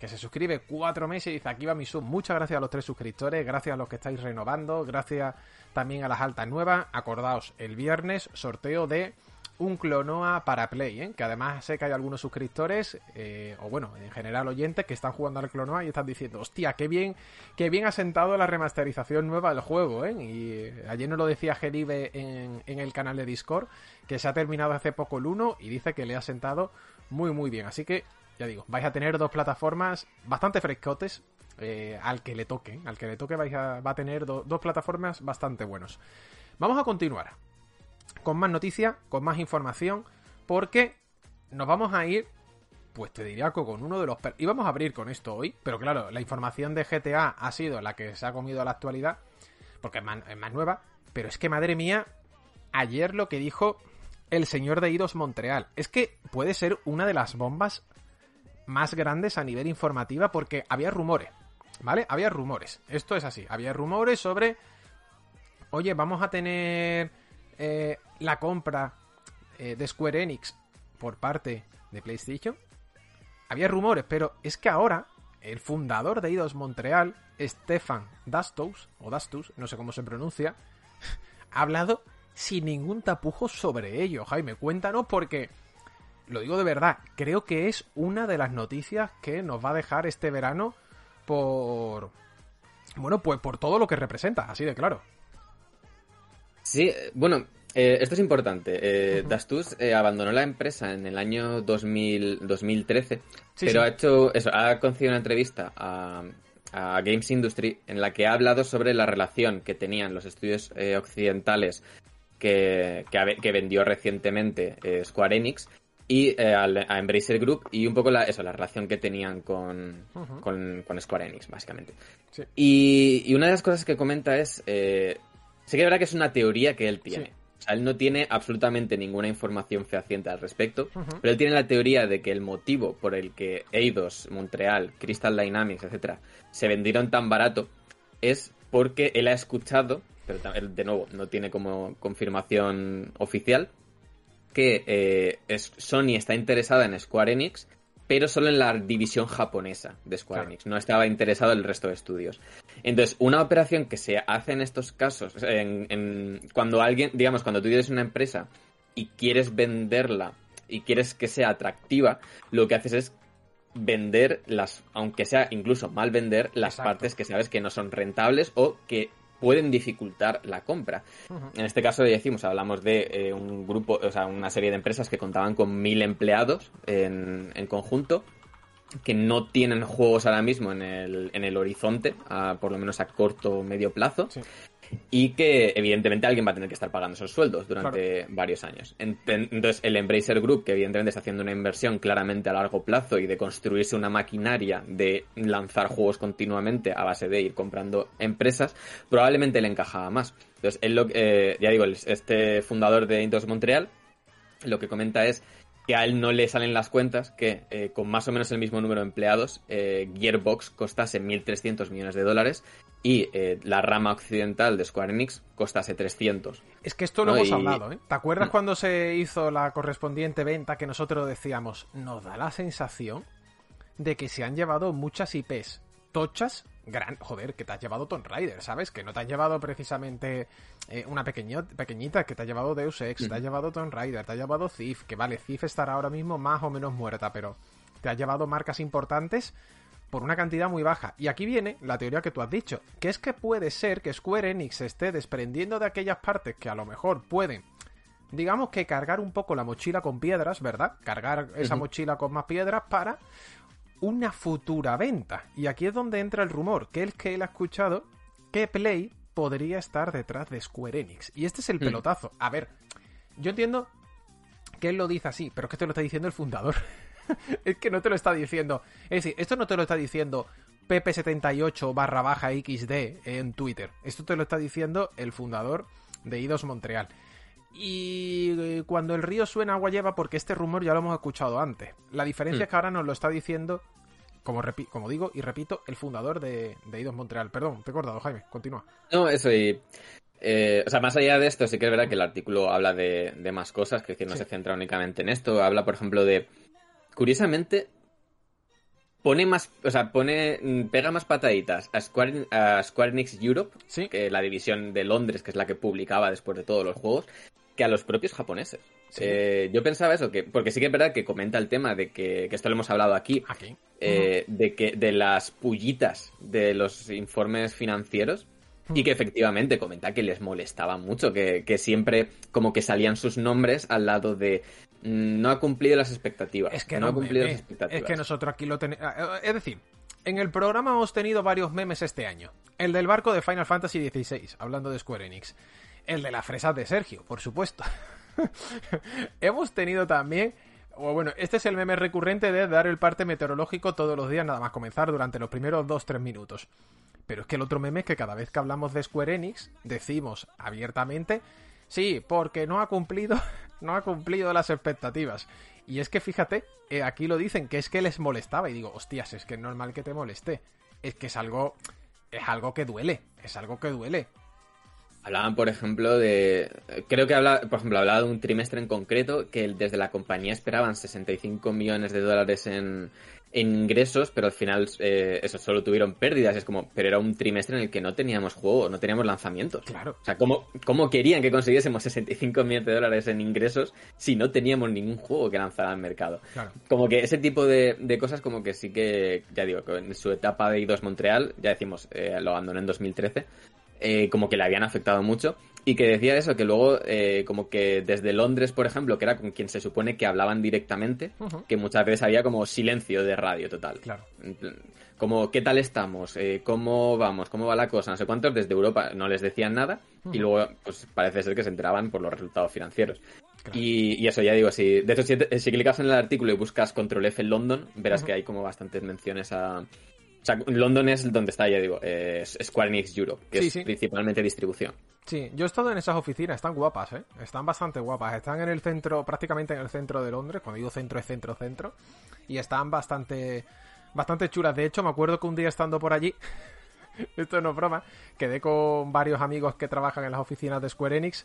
que se suscribe cuatro meses y dice, aquí va mi sub. Muchas gracias a los tres suscriptores, gracias a los que estáis renovando, gracias también a las altas nuevas. Acordaos, el viernes sorteo de un Clonoa para Play, ¿eh? que además sé que hay algunos suscriptores, eh, o bueno, en general oyentes, que están jugando al Clonoa y están diciendo, hostia, qué bien, qué bien ha sentado la remasterización nueva del juego, ¿eh? Y eh, ayer nos lo decía Geribe en, el canal de Discord, que se ha terminado hace poco el 1 y dice que le ha sentado muy muy bien. Así que, ya digo, vais a tener dos plataformas bastante frescotes. al que le toque, al que le toque vais a, va a tener dos plataformas bastante buenos. Vamos a continuar con más noticias, con más información, porque nos vamos a ir, pues te diría que con uno de los... Y vamos a abrir con esto hoy, pero claro, la información de GTA ha sido la que se ha comido a la actualidad, porque es más, nueva, pero es que madre mía, ayer lo que dijo el señor de Idos Montreal, es que puede ser una de las bombas más grandes a nivel informativa porque había rumores, ¿vale? Había rumores, esto es así, había rumores sobre, oye, vamos a tener eh, la compra eh, de Square Enix por parte de PlayStation, había rumores, pero es que ahora el fundador de Eidos Montreal, Stefan Dastos, o Dastus, no sé cómo se pronuncia, ha hablado sin ningún tapujo sobre ello. Jaime, cuéntanos porque, lo digo de verdad, creo que es una de las noticias que nos va a dejar este verano por... Bueno, pues por todo lo que representa, así de claro. Sí, bueno, eh, esto es importante. Eh, Dastus eh, abandonó la empresa en el año 2000, 2013, pero ha hecho eso, ha concedido una entrevista a, Games Industry en la que ha hablado sobre la relación que tenían los estudios occidentales que, que, vendió recientemente Square Enix y a Embracer Group y un poco la, eso, la relación que tenían con, con, Square Enix, básicamente. Y, y, una de las cosas que comenta es, sé que verdad que es una teoría que él tiene él no tiene absolutamente ninguna información fehaciente al respecto, pero él tiene la teoría de que el motivo por el que Eidos, Montreal, Crystal Dynamics, etcétera, se vendieron tan barato es porque él ha escuchado, pero de nuevo no tiene como confirmación oficial, que eh, Sony está interesada en Square Enix pero solo en la división japonesa de Square Enix. No estaba interesado en el resto de estudios. Entonces, una operación que se hace en estos casos, en, cuando alguien, digamos, cuando tú tienes una empresa y quieres venderla y quieres que sea atractiva, lo que haces es vender las, aunque sea incluso mal vender, las partes que sabes que no son rentables o que pueden dificultar la compra. En este caso, decimos, hablamos de eh, un grupo, o sea, una serie de empresas que contaban con mil empleados en, conjunto, que no tienen juegos ahora mismo en el, en el horizonte, por lo menos a corto o medio plazo. y que evidentemente alguien va a tener que estar pagando esos sueldos durante varios años. Entonces el Embracer Group, que evidentemente está haciendo una inversión claramente a largo plazo y de construirse una maquinaria de lanzar juegos continuamente a base de ir comprando empresas, probablemente le encajaba más. Entonces, él lo, eh, ya digo, este fundador de Intos Montreal lo que comenta es que a él no le salen las cuentas que eh, con más o menos el mismo número de empleados, eh, Gearbox costase 1.300 millones de dólares y eh, la rama occidental de Square Enix costase 300. Es que esto lo hemos hablado, ¿eh? ¿Te acuerdas mm. cuando se hizo la correspondiente venta que nosotros decíamos, nos da la sensación de que se han llevado muchas IPs tochas gran. Joder, que te has llevado Tomb Raider, ¿sabes? Que no te has llevado precisamente eh, una pequeñita, que te ha llevado Deus Ex, te ha llevado Tomb Raider, te ha llevado Thief, que vale, Thief estará ahora mismo más o menos muerta, pero te ha llevado marcas importantes por una cantidad muy baja. Y aquí viene la teoría que tú has dicho, que es que puede ser que Square Enix esté desprendiendo de aquellas partes que a lo mejor pueden digamos que cargar un poco la mochila con piedras, ¿verdad? Cargar esa mochila con más piedras para una futura venta. Y aquí es donde entra el rumor, que es que él ha escuchado que Play podría estar detrás de Square Enix. Y este es el mm. pelotazo. A ver, yo entiendo que él lo dice así, pero es que te lo está diciendo el fundador. (laughs) es que no te lo está diciendo. Es decir, esto no te lo está diciendo Pepe78 barra baja XD en Twitter. Esto te lo está diciendo el fundador de Idos Montreal. Y eh, cuando el río suena agua lleva, porque este rumor ya lo hemos escuchado antes. La diferencia hmm. es que ahora nos lo está diciendo, como, como digo y repito, el fundador de, de Idos Montreal. Perdón, te he cortado, Jaime, continúa. No, eso y... Eh, o sea, más allá de esto, sí que es verdad que el artículo habla de, más cosas, que, no se centra únicamente en esto. Habla, por ejemplo, de... Curiosamente, pone más, o sea, pone, mm, pega más pataditas a Square, a Square Enix Europe, que la división de Londres, que es la que publicaba después de todos los juegos, que a los propios japoneses. Eh, yo pensaba eso, que porque sí que es verdad que comenta el tema de que, que esto lo hemos hablado aquí, eh, de que de las pullitas de los informes financieros y que efectivamente comenta que les molestaba mucho, que, siempre como que salían sus nombres al lado de mm, no ha cumplido las expectativas. Es que no, ha cumplido las expectativas. Es que nosotros aquí lo tenemos... Ah, es decir, en el programa hemos tenido varios memes este año. El del barco de Final Fantasy XVI, hablando de Square Enix el de las fresas de Sergio, por supuesto. (laughs) Hemos tenido también o bueno, este es el meme recurrente de dar el parte meteorológico todos los días, nada más comenzar durante los primeros 2-3 minutos. Pero es que el otro meme es que cada vez que hablamos de Square Enix, decimos abiertamente, sí, porque no ha cumplido, (laughs) no ha cumplido las expectativas. Y es que fíjate, eh, aquí lo dicen, que es que les molestaba. Y digo, hostias, es que es normal que te moleste. Es que es algo, es algo que duele, es algo que duele. Hablaban, por ejemplo, de. Creo que habla, por ejemplo, hablaba de un trimestre en concreto que desde la compañía esperaban 65 millones de dólares en, ingresos, pero al final eh, eso solo tuvieron pérdidas. Es como, pero era un trimestre en el que no teníamos juego, no teníamos lanzamientos. Claro. O sea, ¿cómo, cómo querían que consiguiésemos 65 millones de dólares en ingresos si no teníamos ningún juego que lanzar al mercado? Claro. Como que ese tipo de, cosas, como que sí que, ya digo, en su etapa de I2 Montreal, ya decimos, eh, lo abandonó en 2013 eh, como que le habían afectado mucho. Y que decía eso, que luego, eh, como que desde Londres, por ejemplo, que era con quien se supone que hablaban directamente, que muchas veces había como silencio de radio total. Claro. Como, ¿qué tal estamos? Eh, ¿Cómo vamos? ¿Cómo va la cosa? No sé cuántos desde Europa no les decían nada y luego, pues parece ser que se enteraban por los resultados financieros. Y, eso ya digo, si, de hecho, si, si, clicas en el artículo y buscas Control F London, verás que hay como bastantes menciones a, sea, London es donde está, ya digo, Square Enix Europe, que es principalmente distribución. Sí, yo he estado en esas oficinas, están guapas, ¿eh? Están bastante guapas. Están en el centro, prácticamente en el centro de Londres. Cuando digo centro es centro-centro. Y están bastante, bastante chulas. De hecho, me acuerdo que un día estando por allí, (laughs) esto no es broma, quedé con varios amigos que trabajan en las oficinas de Square Enix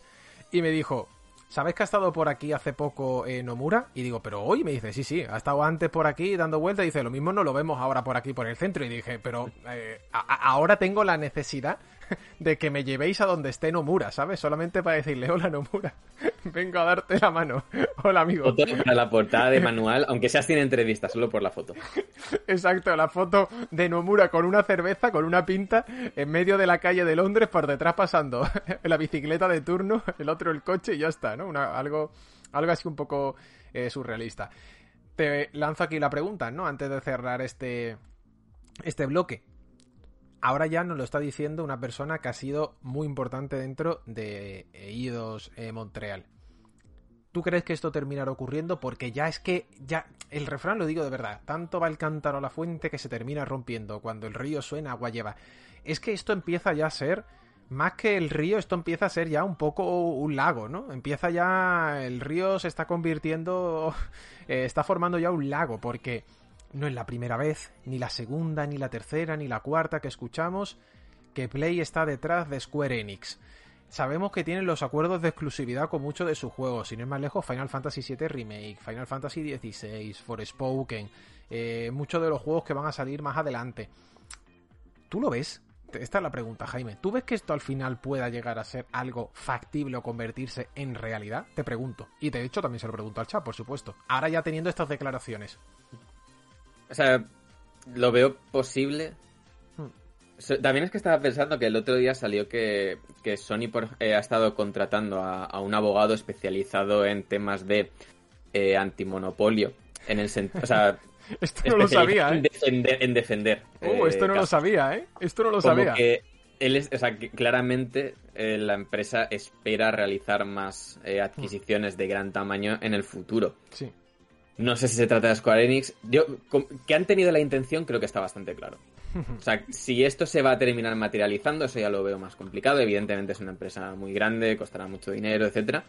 y me dijo, ¿Sabes que ha estado por aquí hace poco en Nomura? Y digo, pero hoy me dice, sí, sí, ha estado antes por aquí dando vueltas. Y dice, lo mismo no lo vemos ahora por aquí por el centro. Y dije, pero eh, ahora tengo la necesidad (laughs) de que me llevéis a donde esté Nomura, ¿sabes? Solamente para decirle, hola Nomura, (laughs) vengo a darte la mano. (laughs) Hola amigo. Foto para la portada de manual, aunque sea sin entrevista, solo por la foto. Exacto, la foto de Nomura con una cerveza, con una pinta, en medio de la calle de Londres, por detrás pasando la bicicleta de turno, el otro el coche y ya está, ¿no? Una, algo, algo así un poco eh, surrealista. Te lanzo aquí la pregunta, ¿no? Antes de cerrar este, este bloque ahora ya nos lo está diciendo una persona que ha sido muy importante dentro de Eidos eh, Montreal. ¿Tú crees que esto terminará ocurriendo? Porque ya es que, ya, el refrán lo digo de verdad, tanto va el cántaro a la fuente que se termina rompiendo, cuando el río suena agua lleva. Es que esto empieza ya a ser, más que el río, esto empieza a ser ya un poco un lago, ¿no? Empieza ya, el río se está convirtiendo, (laughs) eh, está formando ya un lago, porque no es la primera vez, ni la segunda, ni la tercera, ni la cuarta que escuchamos que Play está detrás de Square Enix. Sabemos que tienen los acuerdos de exclusividad con muchos de sus juegos, sin ir más lejos, Final Fantasy VII Remake, Final Fantasy XVI, Forspoken, eh, muchos de los juegos que van a salir más adelante. ¿Tú lo ves? Esta es la pregunta, Jaime. ¿Tú ves que esto al final pueda llegar a ser algo factible o convertirse en realidad? Te pregunto. Y de hecho también se lo pregunto al chat, por supuesto. Ahora ya teniendo estas declaraciones. O sea, lo veo posible, también es que estaba pensando que el otro día salió que, Sony eh, ha estado contratando a, un abogado especializado en temas de eh, antimonopolio. En el o sea, (laughs) esto no lo sabía, ¿eh? En defender. oh, esto no lo sabía, ¿eh? Esto no lo sabía. Que él es, o sea, que claramente la empresa espera realizar más adquisiciones de gran tamaño en el futuro. Sí. No sé si se trata de Square Enix. Yo, que han tenido la intención, creo que está bastante claro. O sea, si esto se va a terminar materializando, eso ya lo veo más complicado. Evidentemente es una empresa muy grande, costará mucho dinero, etcétera.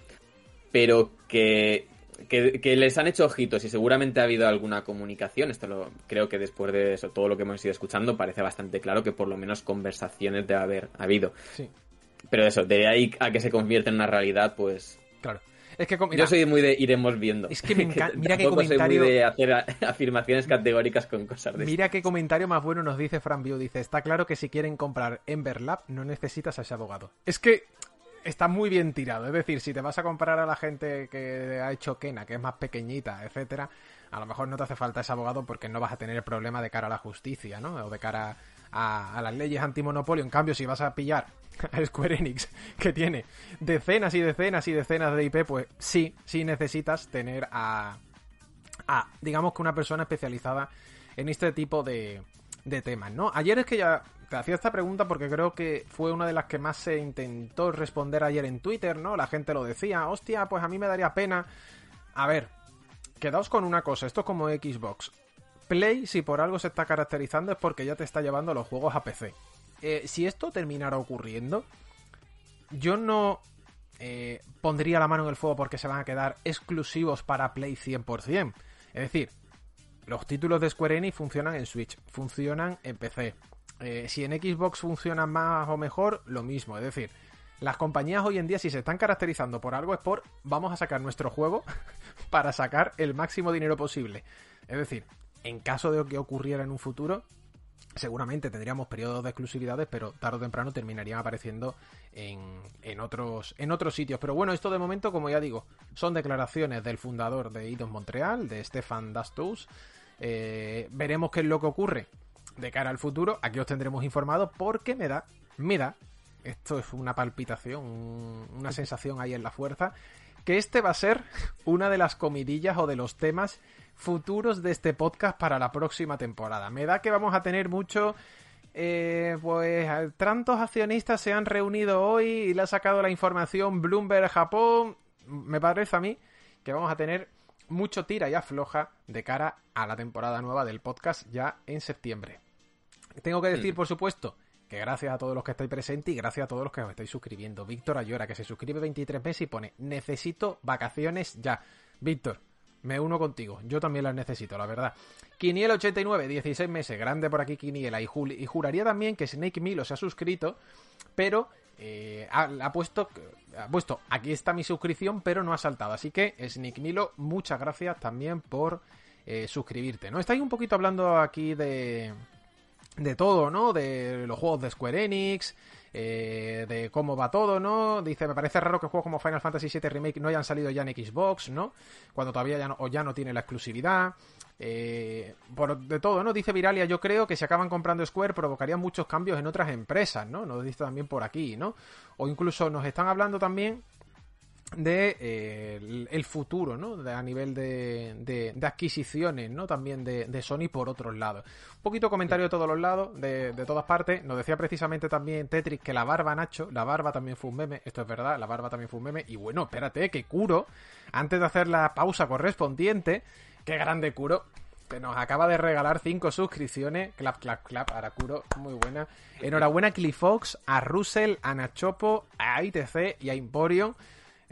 Pero que, que, les han hecho ojitos y seguramente ha habido alguna comunicación. Esto lo creo que después de eso, todo lo que hemos ido escuchando, parece bastante claro que por lo menos conversaciones debe haber habido. Sí. Pero eso, de ahí a que se convierta en una realidad, pues Claro. Es que, Yo soy muy de iremos viendo. Es que me encanta. (laughs) Mira qué comentario. Soy muy de hacer (laughs) afirmaciones categóricas con cosas de Mira qué comentario más bueno nos dice Fran View. Dice: Está claro que si quieren comprar Emberlab, no necesitas a ese abogado. Es que está muy bien tirado. Es decir, si te vas a comprar a la gente que ha hecho Kena, que es más pequeñita, etcétera, a lo mejor no te hace falta ese abogado porque no vas a tener el problema de cara a la justicia, ¿no? O de cara a, las leyes antimonopolio. En cambio, si vas a pillar (laughs) a Square Enix, que tiene decenas y decenas y decenas de IP, pues sí, sí necesitas tener a, a digamos que una persona especializada en este tipo de, de temas, ¿no? Ayer es que ya te hacía esta pregunta porque creo que fue una de las que más se intentó responder ayer en Twitter, ¿no? La gente lo decía, hostia, pues a mí me daría pena. A ver, quedaos con una cosa, esto es como Xbox. Play, si por algo se está caracterizando, es porque ya te está llevando los juegos a PC. Eh, si esto terminara ocurriendo, yo no eh, pondría la mano en el fuego porque se van a quedar exclusivos para Play 100%. Es decir, los títulos de Square Enix funcionan en Switch, funcionan en PC. Eh, si en Xbox funcionan más o mejor, lo mismo. Es decir, las compañías hoy en día, si se están caracterizando por algo, es por vamos a sacar nuestro juego (laughs) para sacar el máximo dinero posible. Es decir, en caso de que ocurriera en un futuro, seguramente tendríamos periodos de exclusividades, pero tarde o temprano terminarían apareciendo en, otros, en otros sitios. Pero bueno, esto de momento, como ya digo, son declaraciones del fundador de Eidos Montreal, de Stefan Dastus. Eh, veremos qué es lo que ocurre de cara al futuro. Aquí os tendremos informados porque me da, me da, esto es una palpitación, una (laughs) sensación ahí en la fuerza, que este va a ser una de las comidillas o de los temas futuros de este podcast para la próxima temporada. Me da que vamos a tener mucho... Eh, pues tantos accionistas se han reunido hoy y le ha sacado la información Bloomberg Japón. Me parece a mí que vamos a tener mucho tira y afloja de cara a la temporada nueva del podcast ya en septiembre. Tengo que decir, mm. por supuesto, que gracias a todos los que estáis presentes y gracias a todos los que os estáis suscribiendo. Víctor Ayora, que se suscribe 23 meses y pone, necesito vacaciones ya. Víctor, me uno contigo. Yo también las necesito, la verdad. Quiniel89, 16 meses. Grande por aquí Quiniela. Y, y juraría también que Snake Milo se ha suscrito, pero eh, ha, puesto, ha puesto, aquí está mi suscripción, pero no ha saltado. Así que, Snake Milo, muchas gracias también por eh, suscribirte. ¿no? Estáis un poquito hablando aquí de, de todo, ¿no? De los juegos de Square Enix, eh, de cómo va todo, ¿no? Dice, me parece raro que juegos como Final Fantasy VII Remake no hayan salido ya en Xbox, ¿no? Cuando todavía ya no, o ya no tiene la exclusividad. Eh, por de todo, ¿no? Dice Viralia, yo creo que si acaban comprando Square provocarían muchos cambios en otras empresas, ¿no? Nos dice también por aquí, ¿no? O incluso nos están hablando también de eh, el, futuro, ¿no? A nivel de, de, adquisiciones, ¿no? También de, de, Sony por otros lados. Un poquito comentario de todos los lados, de, todas partes. Nos decía precisamente también Tetris que la barba, Nacho, la barba también fue un meme. Esto es verdad, la barba también fue un meme. Y bueno, espérate, que Kuro, antes de hacer la pausa correspondiente, qué grande Kuro, que nos acaba de regalar cinco suscripciones. Clap, clap, clap. Para Kuro, muy buena. Enhorabuena a Clifox, a Russell, a Nachopo, a ITC y a Emporion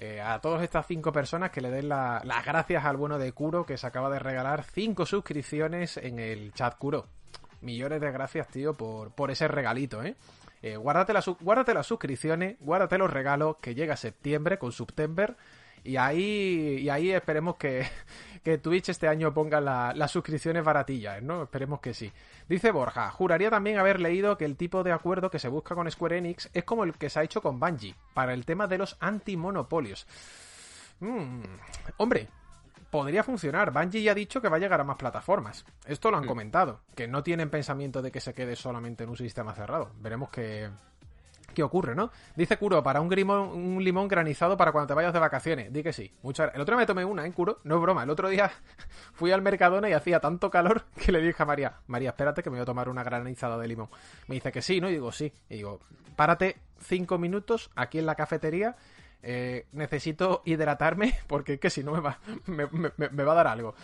eh, a todas estas cinco personas que le den las gracias al bueno de Kuro que se acaba de regalar cinco suscripciones en el chat Kuro. Millones de gracias, tío, por, por ese regalito, ¿eh? eh guárdate, guárdate las suscripciones, guárdate los regalos que llega septiembre con September y ahí, y ahí esperemos que, (laughs) que Twitch este año ponga las suscripciones baratillas, ¿no? Esperemos que sí. Dice Borja, juraría también haber leído que el tipo de acuerdo que se busca con Square Enix es como el que se ha hecho con Bungie, para el tema de los antimonopolios. Mm, hombre, podría funcionar. Bungie ya ha dicho que va a llegar a más plataformas. Esto lo han comentado, que no tienen pensamiento de que se quede solamente en un sistema cerrado. Veremos que, ¿Qué ocurre, no? Dice Kuro, para un, un limón granizado para cuando te vayas de vacaciones. Di que sí. Muchas... El otro día me tomé una, ¿eh, Kuro? No es broma. El otro día (laughs) fui al Mercadona y hacía tanto calor (laughs) que le dije a María, María, espérate que me voy a tomar una granizada de limón. Me dice que sí, ¿no? Y digo, sí. Y digo, párate cinco minutos aquí en la cafetería. Eh, necesito hidratarme (laughs) porque es que si no me va, me va a dar algo.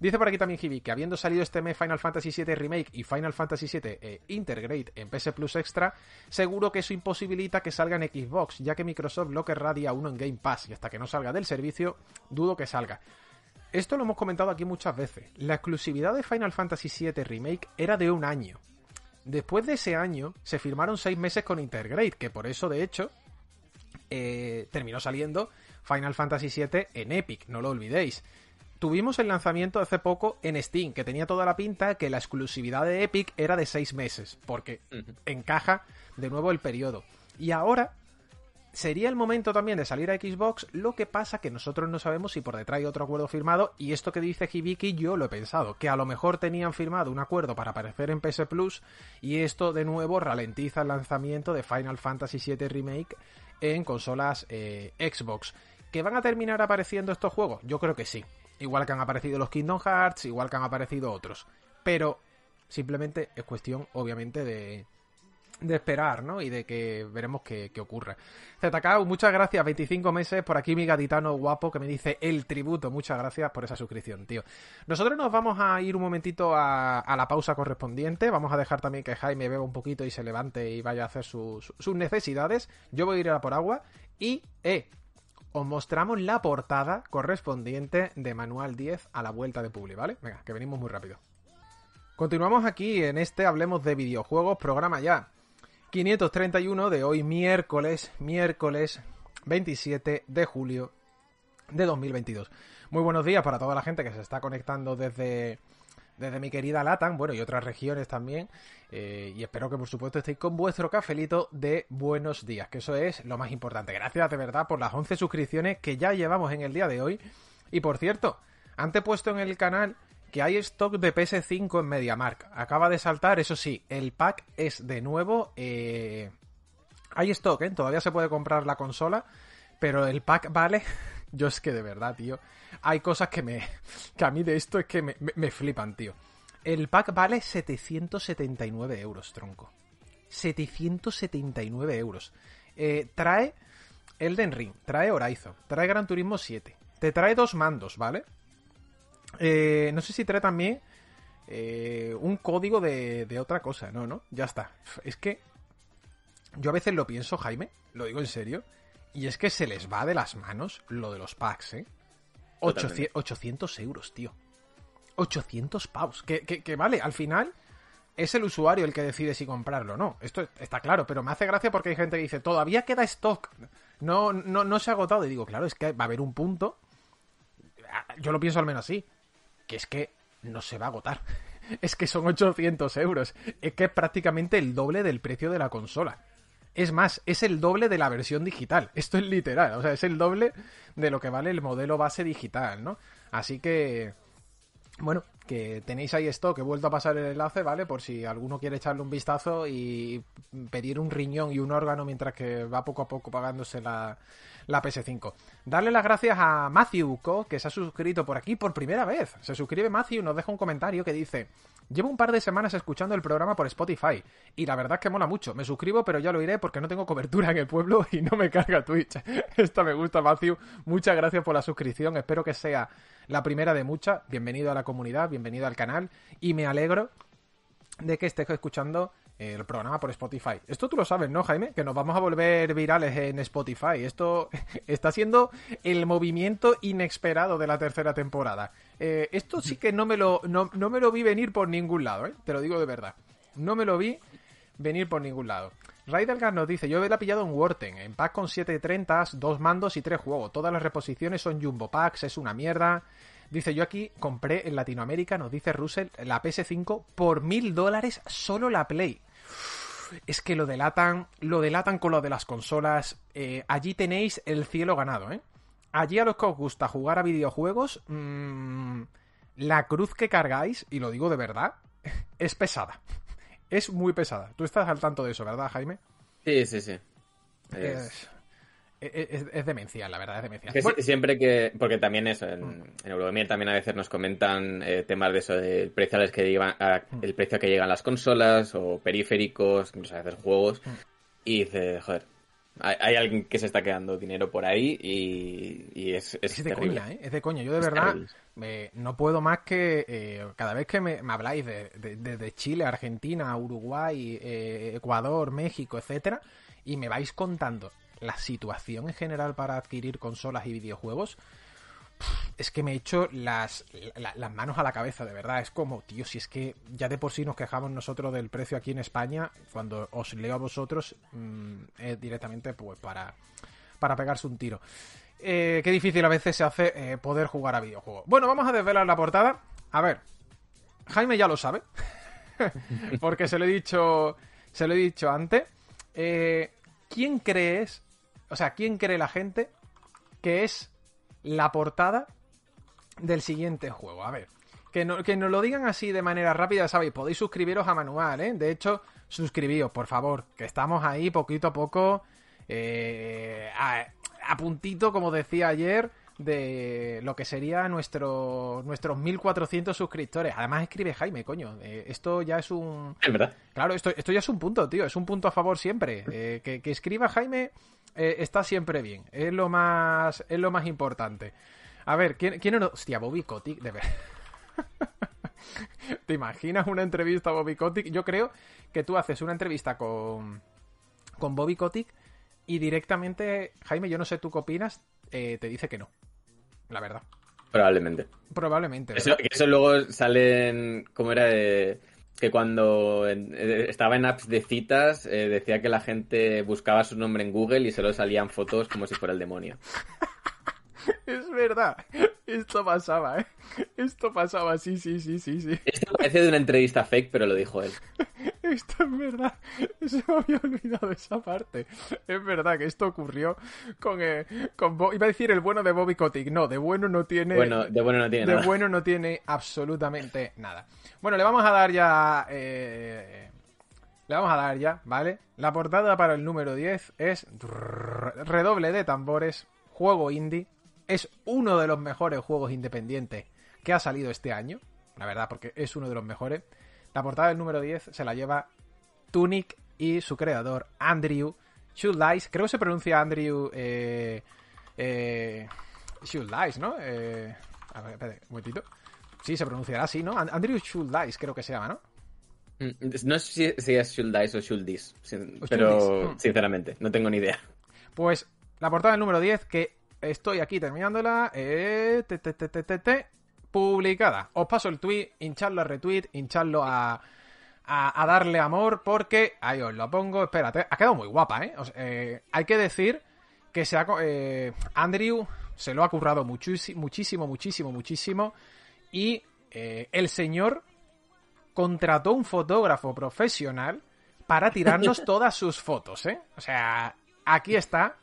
Dice por aquí también Hibi que habiendo salido este mes Final Fantasy VII Remake y Final Fantasy VII eh, en PS Plus Extra, seguro que eso imposibilita que salga en Xbox, ya que Microsoft lo querrá uno en Game Pass y hasta que no salga del servicio, dudo que salga. Esto lo hemos comentado aquí muchas veces. La exclusividad de Final Fantasy VII Remake era de un año. Después de ese año se firmaron seis meses con Integrate, que por eso de hecho eh, terminó saliendo Final Fantasy VII en Epic, no lo olvidéis tuvimos el lanzamiento hace poco en Steam, que tenía toda la pinta que la exclusividad de Epic era de seis meses, porque encaja de nuevo el periodo. Y ahora sería el momento también de salir a Xbox, lo que pasa que nosotros no sabemos si por detrás hay otro acuerdo firmado, y esto que dice Hibiki yo lo he pensado, que a lo mejor tenían firmado un acuerdo para aparecer en PS Plus, y esto de nuevo ralentiza el lanzamiento de Final Fantasy VII Remake en consolas eh, Xbox. ¿Que van a terminar apareciendo estos juegos? Yo creo que sí. Igual que han aparecido los Kingdom Hearts, igual que han aparecido otros. Pero simplemente es cuestión, obviamente, de, de esperar, ¿no? Y de que veremos qué, qué ocurre. ZK, muchas gracias, 25 meses por aquí mi gaditano guapo que me dice el tributo. Muchas gracias por esa suscripción, tío. Nosotros nos vamos a ir un momentito a, a la pausa correspondiente. Vamos a dejar también que Jaime beba un poquito y se levante y vaya a hacer sus, sus necesidades. Yo voy a ir a por agua. Y, eh, os mostramos la portada correspondiente de Manual 10 a la vuelta de Publi, ¿vale? Venga, que venimos muy rápido. Continuamos aquí en este Hablemos de Videojuegos, programa ya 531 de hoy miércoles, miércoles 27 de julio de 2022. Muy buenos días para toda la gente que se está conectando desde desde mi querida Latam, bueno, y otras regiones también. Eh, y espero que por supuesto estéis con vuestro cafelito de buenos días, que eso es lo más importante. Gracias de verdad por las 11 suscripciones que ya llevamos en el día de hoy. Y por cierto, antes puesto en el canal que hay stock de PS5 en MediaMark. Acaba de saltar, eso sí, el pack es de nuevo. Eh... Hay stock, ¿eh? Todavía se puede comprar la consola, pero el pack vale (laughs) yo es que de verdad, tío, hay cosas que me. (laughs) que a mí de esto es que me, me, flipan, tío. El pack vale 779 euros, tronco. 779 euros. Eh, trae Elden Ring, trae Horizon, trae Gran Turismo 7. Te trae dos mandos, ¿vale? Eh, no sé si trae también eh, un código de, de otra cosa. No, no, ya está. Es que yo a veces lo pienso, Jaime, lo digo en serio. Y es que se les va de las manos lo de los packs, ¿eh? 800, euros, tío. 800 pavos. Que, que, vale, al final es el usuario el que decide si comprarlo o no. Esto está claro, pero me hace gracia porque hay gente que dice, todavía queda stock. No, no, no se ha agotado. Y digo, claro, es que va a haber un punto. Yo lo pienso al menos así. Que es que no se va a agotar. (laughs) Es que son 800 euros. Es que es prácticamente el doble del precio de la consola. Es más, es el doble de la versión digital. (laughs) Esto es literal, o sea, es el doble de lo que vale el modelo base digital, ¿no? Así que bueno, que tenéis ahí esto, que he vuelto a pasar el enlace, ¿vale? Por si alguno quiere echarle un vistazo y pedir un riñón y un órgano mientras que va poco a poco pagándose la, la PS5. Darle las gracias a Matthew Co, que se ha suscrito por aquí por primera vez. Se suscribe Matthew nos deja un comentario que dice: Llevo un par de semanas escuchando el programa por Spotify y la verdad es que mola mucho. Me suscribo, pero ya lo iré porque no tengo cobertura en el pueblo y no me carga Twitch. (laughs) Esta me gusta, Matthew. Muchas gracias por la suscripción. Espero que sea la primera de muchas. Bienvenido a la comunidad, bienvenido al canal y me alegro de que estés escuchando el programa por Spotify. Esto tú lo sabes, ¿no, Jaime? Que nos vamos a volver virales en Spotify. Esto (laughs) está siendo el movimiento inesperado de la tercera temporada. Eh, esto sí que no me, lo, no, me lo vi venir por ningún lado, ¿eh? Te lo digo de verdad. No me lo vi venir por ningún lado. Raidelgar nos dice, yo he pillado en Worten, en pack con 730, dos mandos y tres juegos. Todas las reposiciones son Jumbo Packs, es una mierda. Dice, yo aquí compré en Latinoamérica, nos dice Russell, la PS5 por mil dólares solo la Play. Es que lo delatan, lo delatan con lo de las consolas. Eh, allí tenéis el cielo ganado, ¿eh? Allí a los que os gusta jugar a videojuegos, mmm, la cruz que cargáis, y lo digo de verdad, (laughs) es pesada. Es muy pesada. Tú estás al tanto de eso, ¿verdad, Jaime? Sí, sí, sí. Es es, demencial, la verdad, es demencial. Siempre que, porque también eso, en, mm. en también a veces nos comentan eh, temas de eso, del precio al que llevan, mm. el precio a que llegan las consolas o periféricos, incluso a veces juegos, mm. y dice, joder, hay, alguien que se está quedando dinero por ahí y, es, es, de coña, ¿eh? Es de coña. Yo de verdad no puedo más que eh, cada vez que me, habláis de, de, Chile, Argentina, Uruguay, eh, Ecuador, México, etcétera, y me vais contando la situación en general para adquirir consolas y videojuegos, es que me he hecho las, las manos a la cabeza, de verdad. Es como, tío, si es que ya de por sí nos quejamos nosotros del precio aquí en España, cuando os leo a vosotros, mm, es directamente pues para, para pegarse un tiro. Eh, qué difícil a veces se hace eh, poder jugar a videojuegos. Bueno, vamos a desvelar la portada. A ver, Jaime ya lo sabe, (laughs) porque se lo he dicho, se lo he dicho antes. Eh, ¿Quién crees o sea, ¿quién cree la gente que es la portada del siguiente juego? A ver, que, que nos lo digan así de manera rápida, ¿sabéis? Podéis suscribiros a Manual, ¿eh? De hecho, suscribíos, por favor, que estamos ahí poquito a poco, eh, a, puntito, como decía ayer, de lo que sería nuestro, nuestros 1400 suscriptores. Además escribe Jaime, coño. Eh, esto ya es un... Es verdad. Claro, esto, esto ya es un punto, tío. Es un punto a favor siempre. Eh, que, que, escriba Jaime eh, está siempre bien. Es lo más, es lo más importante. A ver, ¿quién, quién no? Hostia, Bobby Kotick, de ver. (laughs) ¿Te imaginas una entrevista a Bobby Kotick? Yo creo que tú haces una entrevista con, con Bobby Kotick y directamente, Jaime, yo no sé tú qué opinas, eh, te dice que no. La verdad. Probablemente. Probablemente. Eso, eso luego salen, ¿cómo era? De que cuando eh, estaba en apps de citas eh, decía que la gente buscaba su nombre en Google y solo salían fotos como si fuera el demonio. (laughs) Es verdad, esto pasaba, ¿eh? Esto pasaba, sí, sí, sí, sí, sí. Esto parece de una entrevista fake, pero lo dijo él. (laughs) Esto es verdad, se me había olvidado esa parte. Es verdad que esto ocurrió con, eh, con iba a decir el bueno de Bobby Kotick, no, de bueno no tiene bueno, de bueno no tiene de nada. bueno no tiene absolutamente nada. Bueno, le vamos a dar ya eh, le vamos a dar ya, ¿vale? La portada para el número 10 es redoble de tambores, juego indie, es uno de los mejores juegos independientes que ha salido este año, la verdad, porque es uno de los mejores. La portada del número 10 se la lleva Tunic y su creador, Andrew Schuldice. Creo que se pronuncia Andrew eh, eh, ¿no? Eh, a ver, espérate, un momentito. Sí, se pronunciará así, ¿no? Andrew Schuldice creo que se llama, ¿no? Mm, no sé si, es Schuldice o Schuldis, pero mm. sinceramente, no tengo ni idea. Pues la portada del número 10, que estoy aquí terminándola, eh, te, te, te, publicada. Os paso el tweet, hincharlo a retweet, hincharlo a, a, darle amor, porque ahí os lo pongo. Espérate, ha quedado muy guapa, ¿eh? eh hay que decir que se ha, eh, Andrew se lo ha currado muchísimo, muchísimo, muchísimo, muchísimo. Y eh, el señor contrató un fotógrafo profesional para tirarnos (laughs) todas sus fotos, ¿eh? O sea, aquí está.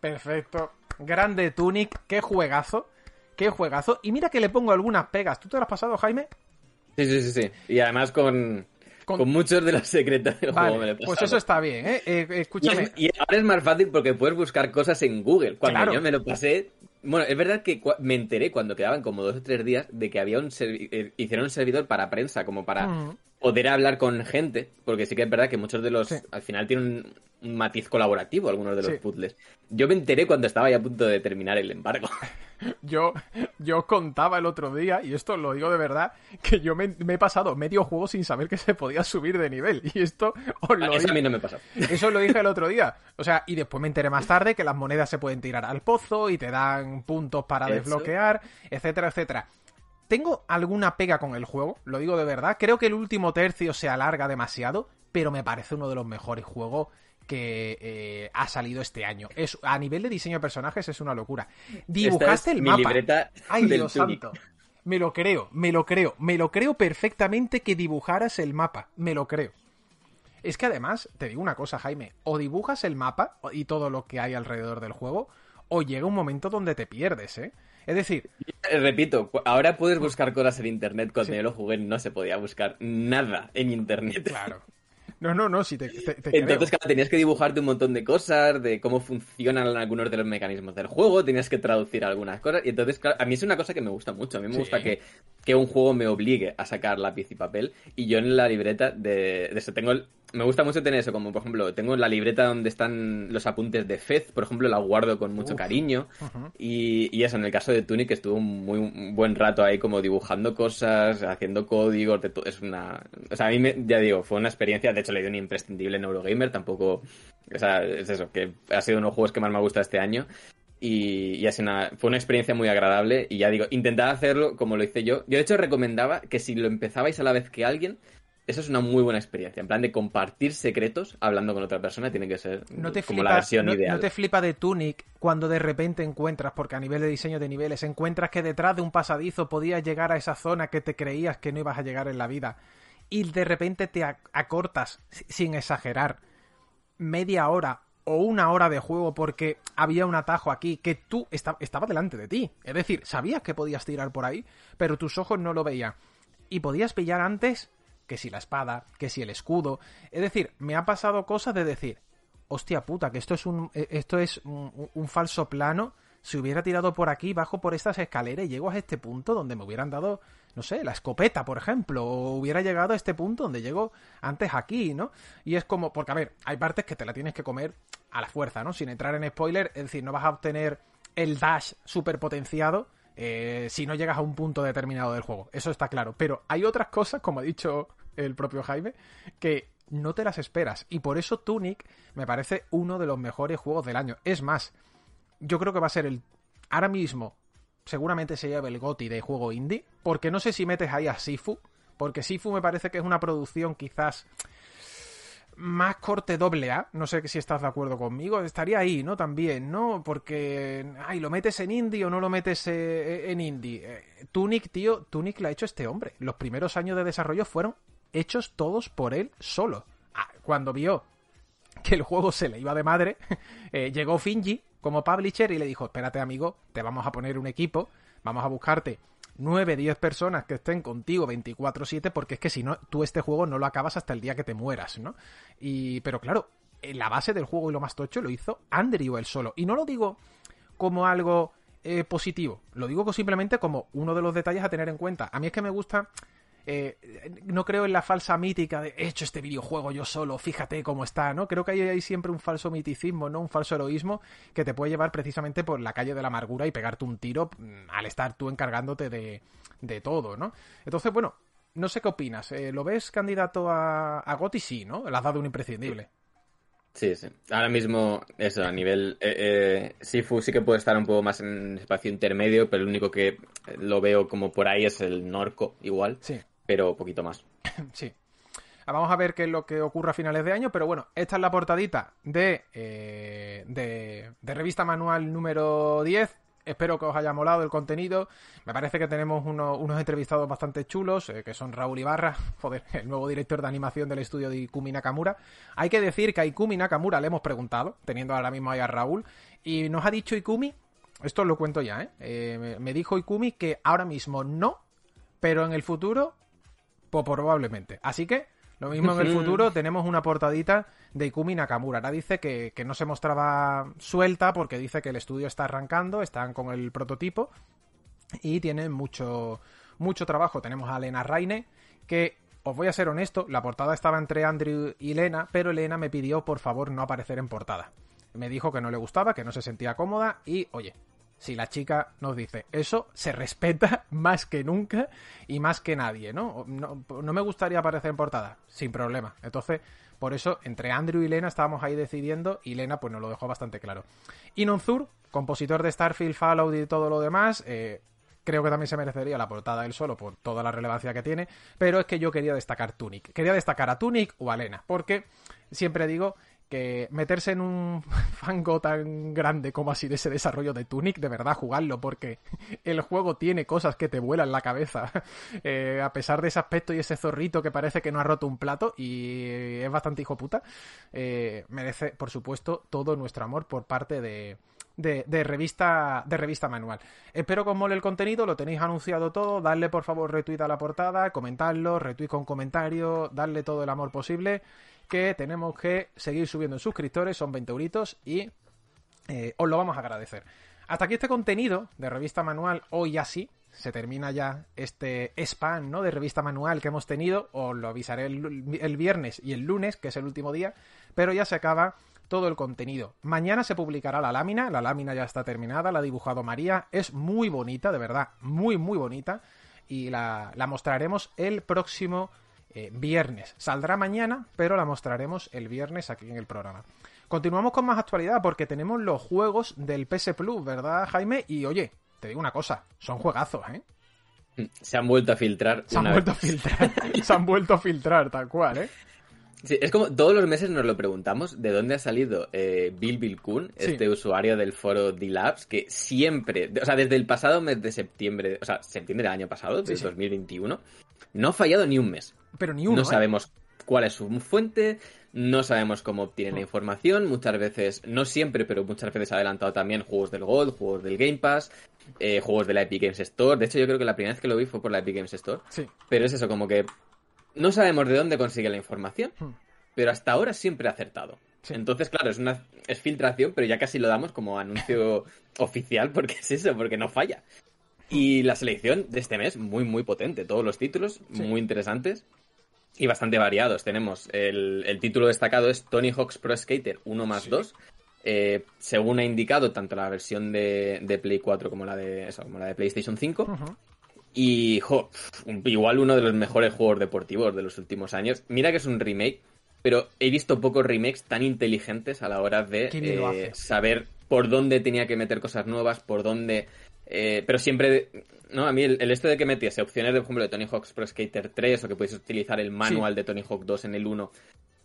Perfecto. Grande Tunic, qué juegazo. Qué juegazo. Y mira que le pongo algunas pegas. ¿Tú te lo has pasado, Jaime? Sí, sí, sí, sí. Y además con, con... muchos de los secretos del juego me lo he Pues eso está bien, ¿eh? eh escúchame. Y, ahora es más fácil porque puedes buscar cosas en Google. Cuando yo me lo pasé, bueno, es verdad que me enteré cuando quedaban como dos o tres días de que había un eh, hicieron un servidor para prensa, como para mm. Poder hablar con gente, porque sí que es verdad que muchos de los al final tienen un, matiz colaborativo algunos de los puzzles. Yo me enteré cuando estaba ya a punto de terminar el embargo. (laughs) Yo, yo contaba el otro día, y esto lo digo de verdad, que yo me, he pasado medio juego sin saber que se podía subir de nivel. Y esto os lo Eso a mí no me pasó. Eso lo dije el otro día. O sea, y después me enteré más tarde que las monedas se pueden tirar al pozo y te dan puntos para desbloquear, etcétera, etcétera. Tengo alguna pega con el juego, lo digo de verdad. Creo que el último tercio se alarga demasiado, pero me parece uno de los mejores juegos que eh, ha salido este año. Es, a nivel de diseño de personajes es una locura. Dibujaste el mapa. Ay, Dios santo. Me lo creo, me lo creo, me lo creo perfectamente que dibujaras el mapa. Me lo creo. Es que además, te digo una cosa, Jaime, o dibujas el mapa y todo lo que hay alrededor del juego, o llega un momento donde te pierdes, ¿eh? Es decir... Repito, ahora puedes buscar cosas en Internet. Cuando yo lo jugué no se podía buscar nada en Internet. Claro. No, no, no, si te, Entonces, claro, tenías que dibujarte un montón de cosas, de cómo funcionan algunos de los mecanismos del juego, tenías que traducir algunas cosas. Y entonces, claro, a mí es una cosa que me gusta mucho. A mí me gusta que, que, un juego me obligue a sacar lápiz y papel. Y yo en la libreta de, de eso tengo me gusta mucho tener eso, como por ejemplo, tengo la libreta donde están los apuntes de Fez, por ejemplo, la guardo con mucho cariño. y, eso, en el caso de Tunic estuvo muy un buen rato ahí como dibujando cosas, haciendo códigos, de es una... O sea, a mí, me, ya digo, fue una experiencia, de hecho le dio un imprescindible en Eurogamer, tampoco... O sea, es eso, que ha sido uno de los juegos que más me ha gustado este año. Y, y así una, fue una experiencia muy agradable. Y ya digo, intentad hacerlo como lo hice yo. Yo de hecho recomendaba que si lo empezabais a la vez que alguien, eso es una muy buena experiencia. En plan de compartir secretos hablando con otra persona tiene que ser como la versión ideal. No te flipa de Tunic cuando de repente encuentras, porque a nivel de diseño de niveles, encuentras que detrás de un pasadizo podías llegar a esa zona que te creías que no ibas a llegar en la vida. Y de repente te acortas, sin exagerar, media hora o una hora de juego porque había un atajo aquí que tú estaba delante de ti. Es decir, sabías que podías tirar por ahí, pero tus ojos no lo veían. Y podías pillar antes que si la espada, que si el escudo. Es decir, me ha pasado cosas de decir, hostia puta, que esto es un, eh, esto es un, falso plano. Si hubiera tirado por aquí, bajo por estas escaleras y llego a este punto donde me hubieran dado, no sé, la escopeta, por ejemplo, o hubiera llegado a este punto donde llego antes aquí, ¿no? Y es como, porque a ver, hay partes que te la tienes que comer a la fuerza, ¿no? Sin entrar en spoiler, es decir, no vas a obtener el dash super potenciado eh, si no llegas a un punto determinado del juego. Eso está claro. Pero hay otras cosas, como ha dicho el propio Jaime, que no te las esperas. Y por eso Tunic me parece uno de los mejores juegos del año. Es más, yo creo que va a ser el... Ahora mismo, seguramente se lleve el GOTI de juego indie, porque no sé si metes ahí a Sifu, porque Sifu me parece que es una producción quizás más corte doble A, no sé si estás de acuerdo conmigo, estaría ahí, ¿no? También, ¿no? Porque, ay, ¿lo metes en indie o no lo metes eh, en indie? Eh, Tunic, tío, Tunic lo ha hecho este hombre. Los primeros años de desarrollo fueron hechos todos por él solo. Ah, cuando vio que el juego se le iba de madre, (laughs) eh, llegó Finji como publisher y le dijo, espérate amigo, te vamos a poner un equipo, vamos a buscarte 9, 10 personas que estén contigo 24/7 porque es que si no, tú este juego no lo acabas hasta el día que te mueras, ¿no? Y, pero claro, en la base del juego y lo más tocho lo hizo Andrew él solo. Y no lo digo como algo eh, positivo, lo digo simplemente como uno de los detalles a tener en cuenta. A mí es que me gusta eh, no creo en la falsa mítica de he hecho este videojuego yo solo, fíjate cómo está, ¿no? Creo que hay, siempre un falso miticismo, ¿no? Un falso heroísmo que te puede llevar precisamente por la calle de la amargura y pegarte un tiro mm, al estar tú encargándote de, de todo, ¿no? Entonces, bueno, no sé qué opinas. Eh, ¿Lo ves candidato a, a Gotti? Sí, ¿no? Le has dado un imprescindible. Sí, sí. Ahora mismo, eso, a nivel. Eh, eh, Sifu sí que puede estar un poco más en espacio intermedio, pero el único que lo veo como por ahí es el Norco, igual. Sí pero poquito más. (coughs) sí. Ah, vamos a ver qué es lo que ocurre a finales de año, pero bueno, esta es la portadita de, eh, de, revista manual número 10. Espero que os haya molado el contenido. Me parece que tenemos unos entrevistados bastante chulos, eh, que son Raúl Ibarra, (laughs) joder, el nuevo director de animación del estudio de Ikumi Nakamura. Hay que decir que a Ikumi Nakamura le hemos preguntado, teniendo ahora mismo ahí a Raúl, y nos ha dicho Ikumi esto lo cuento ya, ¿eh? eh me dijo Ikumi que ahora mismo no, pero en el futuro, pues probablemente. Así que, lo mismo en el (laughs) futuro, tenemos una portadita de Ikumi Nakamura. Ahora dice que, que no se mostraba suelta porque dice que el estudio está arrancando, están con el prototipo y tienen mucho, mucho trabajo. Tenemos a Lena Raine, que os voy a ser honesto, la portada estaba entre Andrew y Lena, pero Lena me pidió por favor no aparecer en portada. Me dijo que no le gustaba, que no se sentía cómoda y, oye, si la chica nos dice eso, se respeta (laughs) más que nunca y más que nadie, ¿no? No, me gustaría aparecer en portada, sin problema. Entonces, por eso, entre Andrew y Lena estábamos ahí decidiendo y Lena pues nos lo dejó bastante claro. Inonzur, compositor de Starfield, Fallout y todo lo demás, eh, Creo que también se merecería la portada él solo por toda la relevancia que tiene. Pero es que yo quería destacar Tunic. Quería destacar a Tunic o a Lena. Porque siempre digo que meterse en un (laughs) fango tan grande como así de ese desarrollo de Tunic, de verdad jugarlo, porque (laughs) el juego tiene cosas que te vuelan la cabeza, (laughs) eh, a pesar de ese aspecto y ese zorrito que parece que no ha roto un plato y es bastante hijo puta, eh, merece, por supuesto, todo nuestro amor por parte de, de, revista de revista manual. Espero que os mole el contenido, lo tenéis anunciado todo, darle por favor retweet a la portada, comentarlo, retweet con comentario, darle todo el amor posible, que tenemos que seguir subiendo en suscriptores, son 20 euritos y eh, os lo vamos a agradecer. Hasta aquí este contenido de revista manual, hoy así, se termina ya este spam ¿no? de revista manual que hemos tenido, os lo avisaré el, el viernes y el lunes, que es el último día, pero ya se acaba todo el contenido. Mañana se publicará la lámina, la lámina ya está terminada, la ha dibujado María, es muy bonita, de verdad, muy, muy bonita, y la, mostraremos el próximo eh, viernes. Saldrá mañana, pero la mostraremos el viernes aquí en el programa. Continuamos con más actualidad porque tenemos los juegos del PS Plus, ¿verdad, Jaime? Y oye, te digo una cosa, son juegazos, ¿eh? Se han vuelto a filtrar. Se han vuelto a filtrar. (laughs) se han vuelto a filtrar, tal cual, ¿eh? Sí, es como todos los meses nos lo preguntamos de dónde ha salido eh, Bill Bill Kun, este usuario del foro D-Labs, que siempre, o sea, desde el pasado mes de septiembre, o sea, septiembre del año pasado, de 2021, no ha fallado ni un mes. Pero ni uno. No ¿eh? sabemos cuál es su fuente, no sabemos cómo obtienen la información, muchas veces, no siempre, pero muchas veces ha adelantado también juegos del Gold, juegos del Game Pass, eh, juegos de la Epic Games Store. De hecho, yo creo que la primera vez que lo vi fue por la Epic Games Store. Sí. Pero es eso, como que no sabemos de dónde consigue la información, hmm. pero hasta ahora siempre ha acertado. Entonces, claro, es una es filtración, pero ya casi lo damos como anuncio (laughs) oficial porque es eso, porque no falla. Y la selección de este mes, muy, muy potente. Todos los títulos, muy interesantes y bastante variados. Tenemos el, título destacado es Tony Hawk's Pro Skater 1 más 2. Eh, según ha indicado tanto la versión de, Play 4 como la de, como la de PlayStation 5. Y, jo, igual uno de los mejores juegos deportivos de los últimos años. Mira que es un remake, pero he visto pocos remakes tan inteligentes a la hora de eh, saber por dónde tenía que meter cosas nuevas, por dónde... Eh, pero siempre, ¿no? A mí el, esto de que metiese opciones, de, por ejemplo, de Tony Hawk's Pro Skater 3 o que puedes utilizar el manual de Tony Hawk 2 en el 1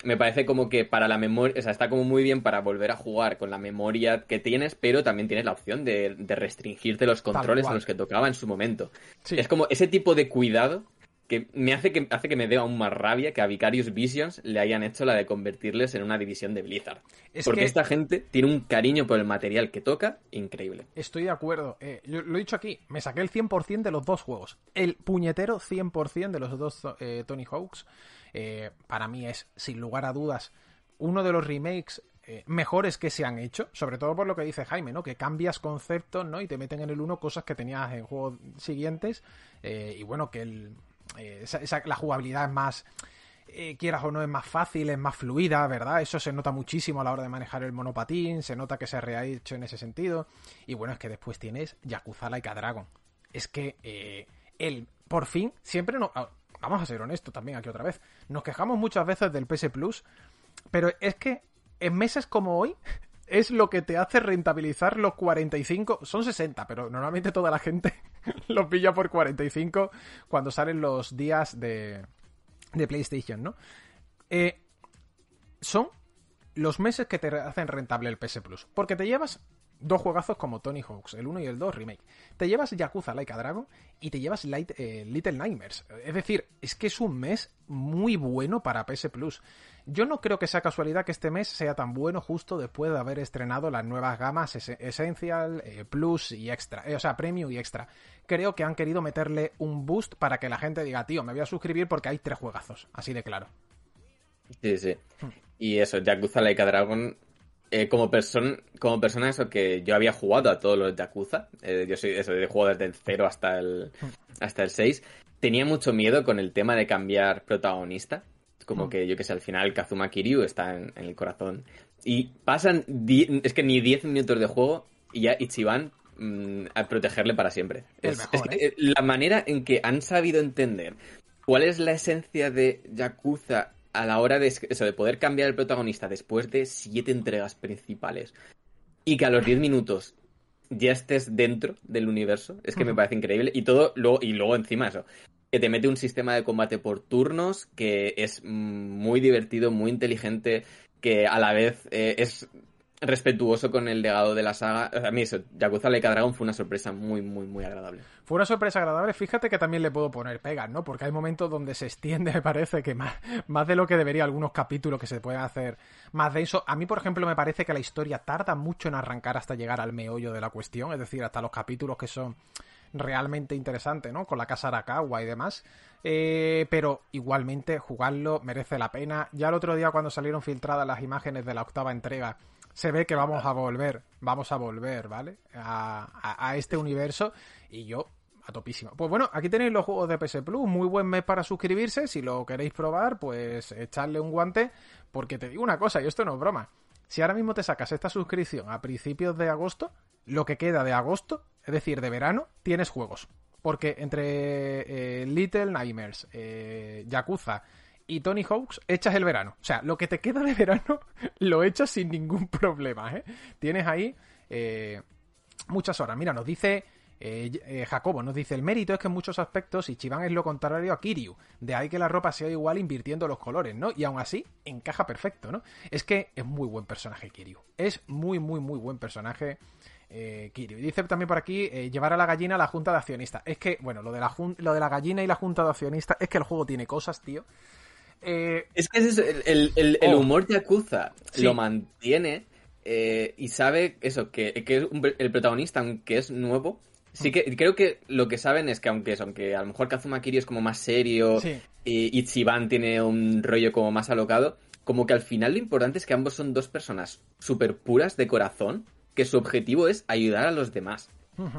me parece como que para la memoria, o sea, está como muy bien para volver a jugar con la memoria que tienes, pero también tienes la opción de, restringirte los controles a los que tocaba en su momento. Es como ese tipo de cuidado que me hace que, hace que me dé aún más rabia que a Vicarious Visions le hayan hecho la de convertirles en una división de Blizzard. Porque esta gente tiene un cariño por el material que toca increíble. Estoy de acuerdo. Eh, yo lo he dicho aquí, me saqué el 100% de los dos juegos. El puñetero 100% de los dos eh, Tony Hawks. Eh, para mí es, sin lugar a dudas, uno de los remakes mejores que se han hecho, sobre todo por lo que dice Jaime, ¿no? Que cambias conceptos, ¿no? Y te meten en el uno cosas que tenías en juegos siguientes. Eh, y bueno, que el, la jugabilidad es más. quieras o no, es más fácil, es más fluida, ¿verdad? Eso se nota muchísimo a la hora de manejar el monopatín, se nota que se ha hecho en ese sentido. Y bueno, es que después tienes Yakuza Laika Dragon. Es que él, por fin, siempre no vamos a ser honestos también aquí otra vez, nos quejamos muchas veces del PS Plus, pero es que en meses como hoy es lo que te hace rentabilizar los 45, son 60, pero normalmente toda la gente (laughs) los pilla por 45 cuando salen los días de, de PlayStation, ¿no? Eh, son los meses que te hacen rentable el PS Plus, porque te llevas dos juegazos como Tony Hawk's, el 1 y el 2 remake. Te llevas Yakuza Like a Dragon y te llevas eh, Little Nightmares. Es decir, es que es un mes muy bueno para PS Plus. Yo no creo que sea casualidad que este mes sea tan bueno justo después de haber estrenado las nuevas gamas Essential, eh, Plus y Extra. Eh, o sea, Premium y Extra. Creo que han querido meterle un boost para que la gente diga, tío, me voy a suscribir porque hay tres juegazos. Así de claro. Sí, sí. Hmm. Y eso, Yakuza Like a Dragon eh, como, persona como persona, eso que yo había jugado a todos los Yakuza, eh, yo soy eso, de juego desde el 0 hasta el, hasta el 6, tenía mucho miedo con el tema de cambiar protagonista. Como mm. que yo que sé, al final Kazuma Kiryu está en, el corazón. Y pasan, es que ni 10 minutos de juego y ya Ichiban mm, a protegerle para siempre. Es, ¿eh? La manera en que han sabido entender cuál es la esencia de Yakuza a la hora de, eso, de poder cambiar el protagonista después de siete entregas principales y que a los diez minutos ya estés dentro del universo, es que me parece increíble. Y todo, luego, y luego encima eso, que te mete un sistema de combate por turnos que es muy divertido, muy inteligente, que a la vez eh, es respetuoso con el legado de la saga. A mí eso, Yakuza Like Dragon fue una sorpresa muy, muy, muy agradable. Fue una sorpresa agradable. Fíjate que también le puedo poner pegas, ¿no? Porque hay momentos donde se extiende, (laughs) me parece, que más, más de lo que debería algunos capítulos que se pueden hacer más denso. A mí, por ejemplo, me parece que la historia tarda mucho en arrancar hasta llegar al meollo de la cuestión, es decir, hasta los capítulos que son realmente interesantes, ¿no? Con la casa Arakawa y demás. Eh, pero igualmente jugarlo merece la pena. Ya el otro día cuando salieron filtradas las imágenes de la octava entrega, se ve que vamos a volver, vamos a volver, ¿vale? A, este universo y yo a topísimo. Pues bueno, aquí tenéis los juegos de PS Plus, muy buen mes para suscribirse, si lo queréis probar, pues echarle un guante, porque te digo una cosa, y esto no es broma, si ahora mismo te sacas esta suscripción a principios de agosto, lo que queda de agosto, es decir, de verano, tienes juegos. Porque entre eh, Little Nightmares, eh, Yakuza, y Tony Hawks echas el verano. O sea, lo que te queda de verano (laughs) lo echas sin ningún (laughs) problema, ¿eh? Tienes ahí eh, muchas horas. Mira, nos dice eh, eh, Jacobo, nos dice, el mérito es que en muchos aspectos Ichiban es lo contrario a Kiryu. De ahí que la ropa sea igual invirtiendo los colores, ¿no? Y aún así, encaja perfecto, ¿no? Es que es muy buen personaje Kiryu. Es muy, muy, muy buen personaje. Kiryu. Y dice también por aquí llevar a la gallina a la junta de accionistas. Es que, bueno, lo de, la lo de la gallina y la junta de accionistas es que el juego tiene cosas, tío, eh, es que el, el, el, oh. humor Yakuza lo mantiene eh, y sabe eso, que, que el protagonista, aunque es nuevo, sí mm. que creo que lo que saben es que aunque es, aunque a lo mejor Kazuma Kiryu es como más serio y Ichiban tiene un rollo como más alocado, como que al final lo importante es que ambos son dos personas súper puras de corazón, que su objetivo es ayudar a los demás.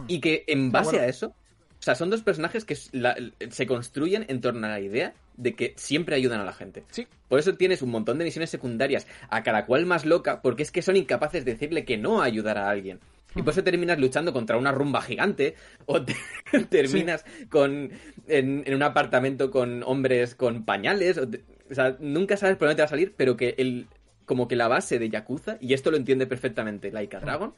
Y que en base a eso, o sea, son dos personajes que se construyen en torno a la idea de que siempre ayudan a la gente. Sí. Por eso tienes un montón de misiones secundarias, a cada cual más loca, porque es que son incapaces de decirle que no a ayudar a alguien. Y por eso terminas luchando contra una rumba gigante o (laughs) terminas con en, un apartamento con hombres con pañales. O, sea, nunca sabes por dónde te va a salir, pero que el como que la base de Yakuza, y esto lo entiende perfectamente Laika Dragon,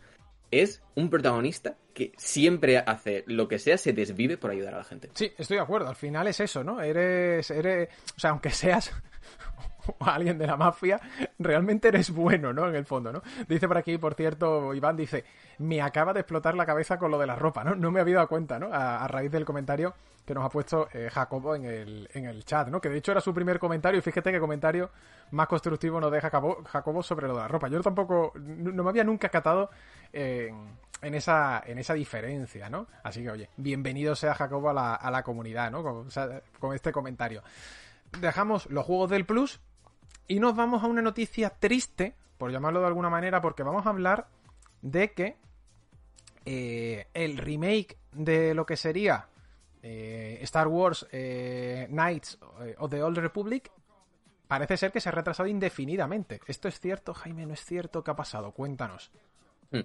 es un protagonista que siempre hace lo que sea, se desvive por ayudar a la gente. Sí, estoy de acuerdo. Al final es eso, ¿no? Eres, eres, o sea, aunque seas (laughs) alguien de la mafia, realmente eres bueno, ¿no? En el fondo, ¿no? Dice por aquí, por cierto, Iván dice, me acaba de explotar la cabeza con lo de la ropa, ¿no? No me había dado cuenta, ¿no? A, raíz del comentario que nos ha puesto eh, Jacobo en el, en el chat, ¿no? Que de hecho era su primer comentario y fíjate qué comentario más constructivo nos deja Jacobo, sobre lo de la ropa. Yo tampoco, no, me había nunca catado en, esa, en esa diferencia, ¿no? Así que, oye, bienvenido sea Jacobo a la, a la comunidad, ¿no? Con, con este comentario. Dejamos los juegos del Plus y nos vamos a una noticia triste, por llamarlo de alguna manera, porque vamos a hablar de que eh, el remake de lo que sería eh, Star Wars eh, Knights of the Old Republic parece ser que se ha retrasado indefinidamente. ¿Esto es cierto, Jaime? ¿No es cierto? ¿Qué ha pasado? Cuéntanos. Hmm.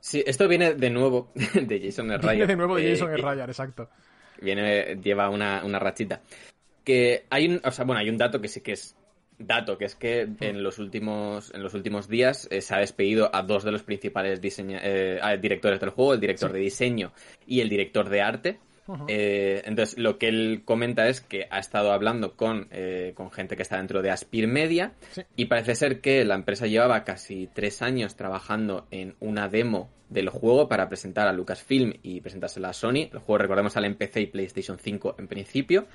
Sí, esto viene de nuevo (laughs) de Jason Ryder. Viene de nuevo de Jason Ryder, exacto. Viene, lleva una, una rachita. Que hay un, o sea, bueno, hay un dato que sí que es dato, que es que en los últimos, en los últimos días eh, se ha despedido a dos de los principales eh, directores del juego, el director de diseño y el director de arte, Eh, entonces, lo que él comenta es que ha estado hablando con, con gente que está dentro de Aspir Media y parece ser que la empresa llevaba casi tres años trabajando en una demo del juego para presentar a Lucasfilm y presentársela a Sony. El juego, recordemos, sale en PC y PlayStation 5 en principio.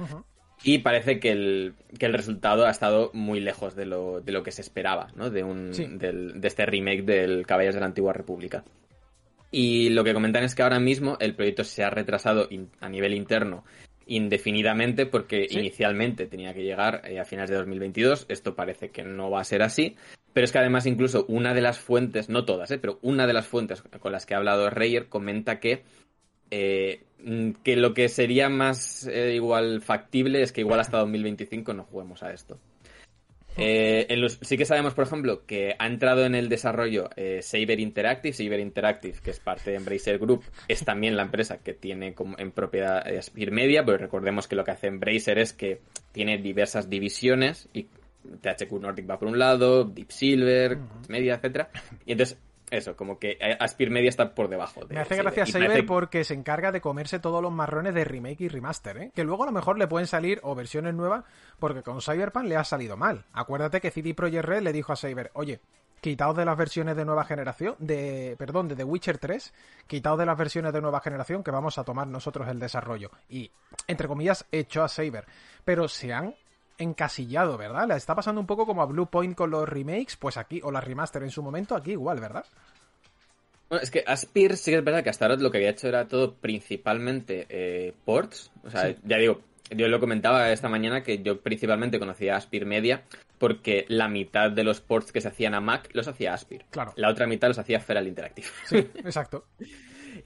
Y parece que el, que el resultado ha estado muy lejos de lo, de lo que se esperaba, ¿no? De, un, del, de este remake del Caballos de la Antigua República. Y lo que comentan es que ahora mismo el proyecto se ha retrasado a nivel interno indefinidamente porque inicialmente tenía que llegar eh, a finales de 2022. Esto parece que no va a ser así. Pero es que además incluso una de las fuentes, no todas, eh, pero una de las fuentes con las que ha hablado Reyer comenta que eh, que lo que sería más igual factible es que igual hasta 2025 no juguemos a esto. Eh, sí que sabemos, por ejemplo, que ha entrado en el desarrollo eh, Saber Interactive. Saber Interactive, que es parte de Embracer Group, es también la empresa que tiene en propiedad eh, Aspir Media, pero recordemos que lo que hace Embracer es que tiene diversas divisiones y THQ Nordic va por un lado, Deep Silver, Media, etcétera. Y entonces eso, como que Aspir Media está por debajo. De Me hace gracia Saber porque se encarga de comerse todos los marrones de remake y remaster, ¿eh? Que luego a lo mejor le pueden salir o versiones nuevas porque con Cyberpunk le ha salido mal. Acuérdate que CD Projekt Red le dijo a Saber, oye, quitaos de las versiones de nueva generación, de, perdón, de The Witcher 3, quitaos de las versiones de nueva generación que vamos a tomar nosotros el desarrollo. Y, entre comillas, hecho a Saber. Pero se han encasillado, ¿verdad? Le está pasando un poco como a Blue Point con los remakes, pues aquí, o la remaster en su momento, aquí igual, ¿verdad? Bueno, es que Aspir sí que es verdad que hasta ahora lo que había hecho era todo principalmente eh, ports. O sea, ya digo, yo lo comentaba esta mañana que yo principalmente conocía Aspir Media porque la mitad de los ports que se hacían a Mac los hacía Aspir. Claro. La otra mitad los hacía Feral Interactive. Sí, (laughs) exacto.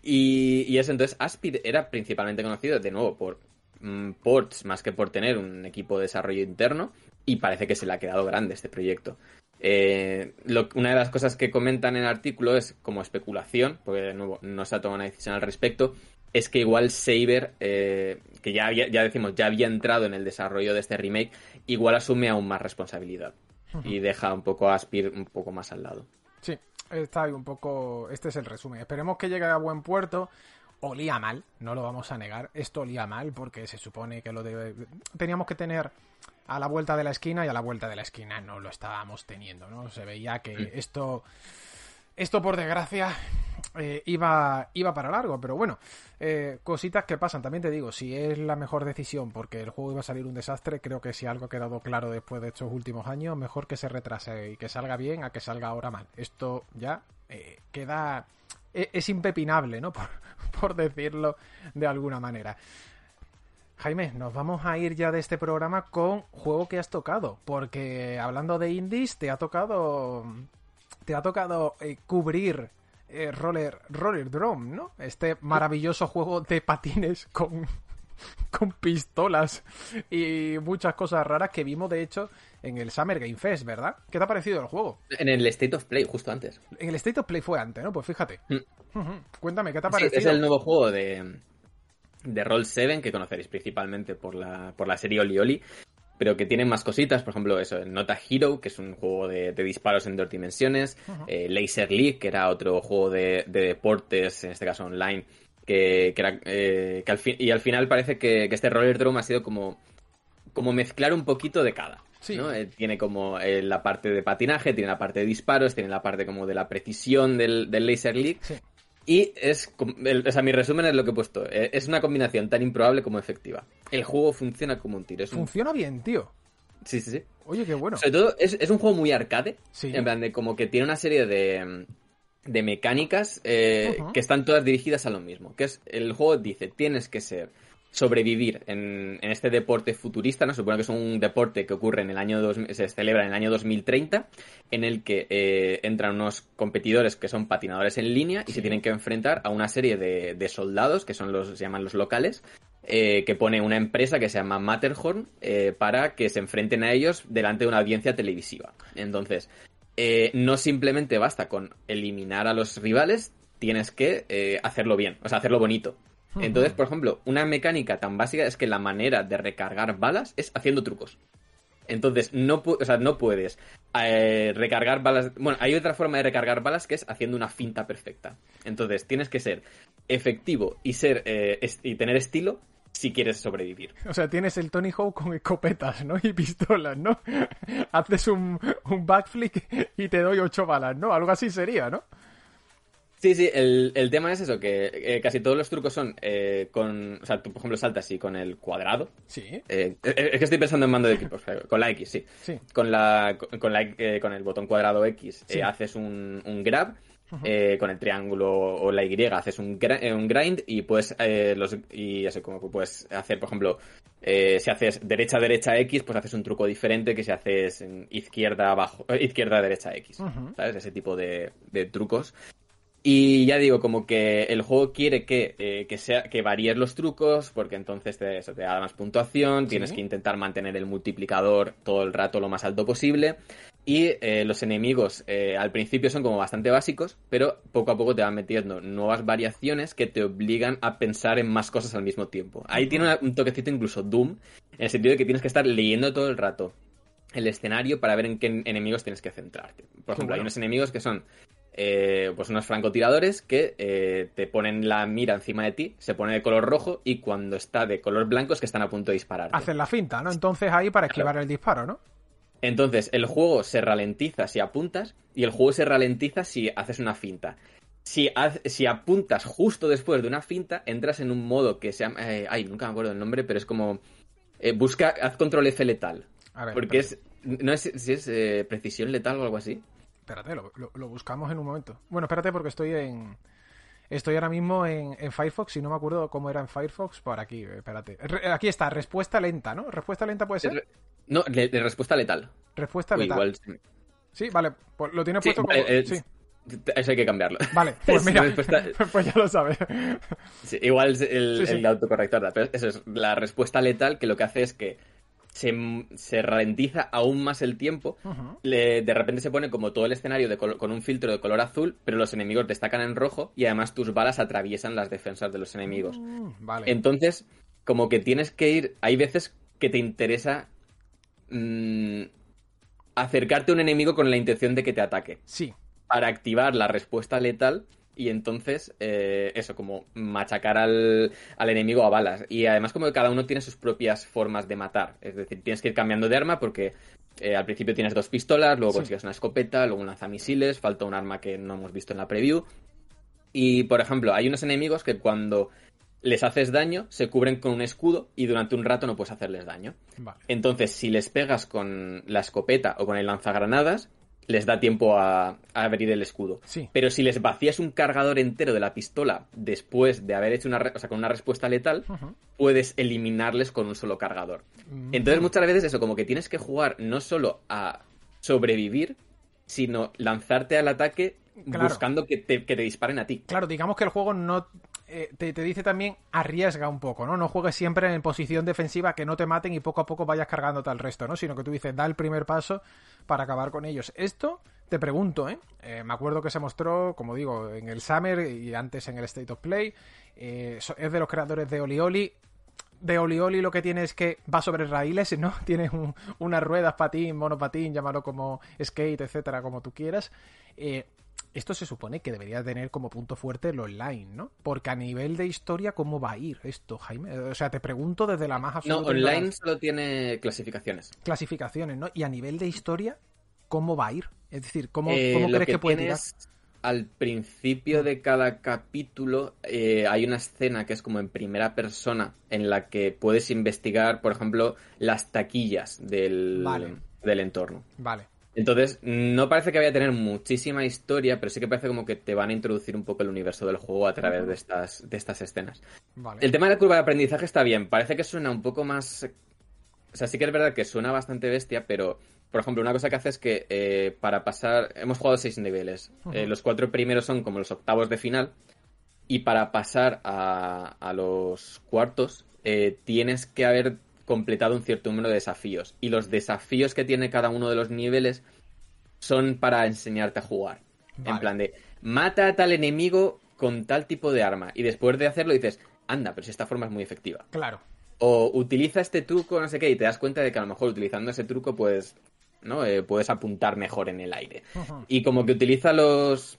y, y eso, entonces Aspir era principalmente conocido, de nuevo, por ports más que por tener un equipo de desarrollo interno y parece que se le ha quedado grande este proyecto. Eh, una de las cosas que comentan en el artículo es como especulación, porque de nuevo no se ha tomado una decisión al respecto, es que igual Saber, eh, que ya, ya decimos, ya había entrado en el desarrollo de este remake, igual asume aún más responsabilidad y deja un poco a Aspir un poco más al lado. Sí, está ahí un poco. Este es el resumen. Esperemos que llegue a buen puerto olía mal, no lo vamos a negar. Esto olía mal porque se supone que lo de... teníamos que tener a la vuelta de la esquina y a la vuelta de la esquina no lo estábamos teniendo, ¿no? Se veía que esto, esto por desgracia eh, iba, iba para largo, pero bueno, eh, cositas que pasan. También te digo, si es la mejor decisión porque el juego iba a salir un desastre, creo que si algo ha quedado claro después de estos últimos años, mejor que se retrase y que salga bien a que salga ahora mal. Esto ya eh, queda es impepinable, ¿no? (laughs) Por, decirlo de alguna manera. Jaime, nos vamos a ir ya de este programa con juego que has tocado, porque hablando de indies, te ha tocado, te ha tocado eh, cubrir eh, Roller, Roller Drum, ¿no? Este maravilloso juego de patines con, (laughs) con pistolas y muchas cosas raras que vimos, de hecho, en el Summer Game Fest, ¿verdad? ¿Qué te ha parecido el juego? En el State of Play, justo antes. En el State of Play fue antes, ¿no? Pues fíjate. Mm. Cuéntame, ¿qué te ha parecido? es el nuevo juego de, de Roll 7 que conoceréis principalmente por la, por la serie Oli Oli. Pero que tiene más cositas, por ejemplo, eso, Nota Hero, que es un juego de, disparos en dos dimensiones, eh, Laser League, que era otro juego de, deportes, en este caso online, que, era, eh, que al fin, y al final parece que, que este Roller Drum ha sido como, como mezclar un poquito de cada. Eh, tiene como eh, la parte de patinaje, tiene la parte de disparos, tiene la parte como de la precisión del, Laser League. Y es, o sea, mi resumen es lo que he puesto. Es una combinación tan improbable como efectiva. El juego funciona como un tiro. funciona bien, tío. Sí, sí, sí. Oye, qué bueno. Sobre todo, es, un juego muy arcade. En plan de como que tiene una serie de, de mecánicas que están todas dirigidas a lo mismo. Que es, el juego dice, tienes que ser sobrevivir en, este deporte futurista, ¿no? Supongo que es un deporte que ocurre en el año dos, se celebra en el año 2030, en el que eh, entran unos competidores que son patinadores en línea y se tienen que enfrentar a una serie de, soldados, que son los, se llaman los locales, eh, que pone una empresa que se llama Matterhorn eh, para que se enfrenten a ellos delante de una audiencia televisiva. Entonces, no simplemente basta con eliminar a los rivales, tienes que hacerlo bien, o sea, hacerlo bonito. Entonces, por ejemplo, una mecánica tan básica es que la manera de recargar balas es haciendo trucos. Entonces, no, o sea, no puedes eh, recargar balas. Bueno, hay otra forma de recargar balas que es haciendo una finta perfecta. Entonces, tienes que ser efectivo y ser eh, y tener estilo si quieres sobrevivir. (laughs) O sea, tienes el Tony Hawk con escopetas, ¿no? Y pistolas, ¿no? (laughs) Haces un, un backflip y te doy ocho balas, ¿no? Algo así sería, ¿no? Sí, sí, el, el tema es eso, que eh, casi todos los trucos son eh, con... O sea, tú, por ejemplo, saltas así con el cuadrado. Sí. Eh, es que estoy pensando en mando de equipos. Con la X, sí. Sí. Con, la, con, la, con el botón cuadrado X Sí. haces un, un grab. Eh, con el triángulo o la Y haces un, eh, un grind y puedes eh, los y eso como puedes hacer por ejemplo eh, si haces derecha derecha X pues haces un truco diferente que si haces izquierda abajo eh, izquierda derecha X sabes ese tipo de, de trucos y ya digo, como que el juego quiere que, eh, que sea que varíes los trucos, porque entonces te, eso te da más puntuación, tienes que intentar mantener el multiplicador todo el rato lo más alto posible. Y eh, los enemigos eh, al principio son como bastante básicos, pero poco a poco te van metiendo nuevas variaciones que te obligan a pensar en más cosas al mismo tiempo. Ahí tiene una- un toquecito incluso Doom, en el sentido de que tienes que estar leyendo todo el rato el escenario para ver en qué enemigos tienes que centrarte. Por ejemplo, hay unos enemigos que son eh, pues unos francotiradores que eh, te ponen la mira encima de ti, se pone de color rojo y cuando está de color blanco es que están a punto de disparar. Hacen la finta, ¿no? Entonces ahí para esquivar el disparo, ¿no? Entonces, el juego se ralentiza si apuntas y el juego se ralentiza si haces una finta. Si, haz- si apuntas justo después de una finta, entras en un modo que se llama... eh, ay, nunca me acuerdo el nombre, pero es como... eh, busca, haz control F letal. A ver, Porque es... No es si es precisión letal o algo así. Espérate, lo, lo- lo buscamos en un momento. Bueno, espérate porque estoy en... Estoy ahora mismo en, en Firefox y no me acuerdo cómo era en Firefox. Por aquí, espérate. Re- aquí está, respuesta lenta, ¿no? ¿Respuesta lenta puede ser? No, de, de respuesta letal. Respuesta letal. igual... Sí, vale. Pues lo tienes Sí, puesto vale, como... eh, sí. Eso hay que cambiarlo. Vale, (laughs) pues Es mira, respuesta- (laughs) pues ya lo sabes. Sí, igual el, Sí, sí. el autocorrector, pero eso es la respuesta letal que lo que hace es que se, se ralentiza aún más el tiempo. Le- de repente se pone como todo el escenario de con un filtro de color azul, pero los enemigos destacan en rojo y además tus balas atraviesan las defensas de los enemigos. Mm, Vale. Entonces, como que tienes que ir. Hay veces que te interesa mm, acercarte a un enemigo con la intención de que te ataque Sí. para activar la respuesta letal y entonces eh, eso, como machacar al, al enemigo a balas. Y además como que cada uno tiene sus propias formas de matar. Es decir, tienes que ir cambiando de arma porque eh, al principio tienes dos pistolas, luego Sí. consigues una escopeta, luego un lanzamisiles, falta un arma que no hemos visto en la preview. Y por ejemplo, hay unos enemigos que cuando les haces daño se cubren con un escudo y durante un rato no puedes hacerles daño. Vale. Entonces, si les pegas con la escopeta o con el lanzagranadas, les da tiempo a, a abrir el escudo. Sí. Pero si les vacías un cargador entero de la pistola después de haber hecho una, o sea, con una respuesta letal, puedes eliminarles con un solo cargador. Mm. Entonces, muchas veces eso, como que tienes que jugar no solo a sobrevivir, sino lanzarte al ataque Claro. buscando que te, que te disparen a ti. Claro, digamos que el juego no eh, te, dice también arriesga un poco, ¿no? No juegues siempre en posición defensiva que no te maten y poco a poco vayas cargándote al resto, ¿no? Sino que tú dices, da el primer paso para acabar con ellos. Esto, te pregunto, ¿eh? Eh, me acuerdo que se mostró, como digo, en el Summer y antes en el State of Play. Eh, es de los creadores de Olioli. De Olioli lo que tiene es que va sobre raíles, ¿no? (laughs) Tienes un- unas ruedas, patín, monopatín, llámalo como skate, etcétera, como tú quieras. Eh, esto se supone que debería tener como punto fuerte el online, ¿no? Porque a nivel de historia, ¿cómo va a ir esto, Jaime? O sea, te pregunto desde la más No, absoluta online ignorancia. solo tiene clasificaciones. clasificaciones, ¿no? Y a nivel de historia, ¿cómo va a ir? Es decir, ¿cómo, Eh, cómo crees que, puede tirar? tienes Al principio de cada capítulo eh, hay una escena que es como en primera persona en la que puedes investigar, por ejemplo, las taquillas del, Vale. del entorno. Vale. Entonces, no parece que vaya a tener muchísima historia, pero sí que parece como que te van a introducir un poco el universo del juego a través de estas, de estas escenas. Vale. El tema de la curva de aprendizaje está bien, parece que suena un poco más... O sea, sí que es verdad que suena bastante bestia, pero, por ejemplo, una cosa que hace es que eh, para pasar... Hemos jugado seis niveles. Eh, los cuatro primeros son como los octavos de final. Y para pasar a, a los cuartos, eh, tienes que haber completado un cierto número de desafíos. Y los desafíos que tiene cada uno de los niveles son para enseñarte a jugar. Vale. En plan de, mata a tal enemigo con tal tipo de arma. Y después de hacerlo dices, anda, pero si esta forma es muy efectiva. Claro. O utiliza este truco, no sé qué, y te das cuenta de que a lo mejor utilizando ese truco, pues, ¿no? Eh, puedes apuntar mejor en el aire. Y como que utiliza los,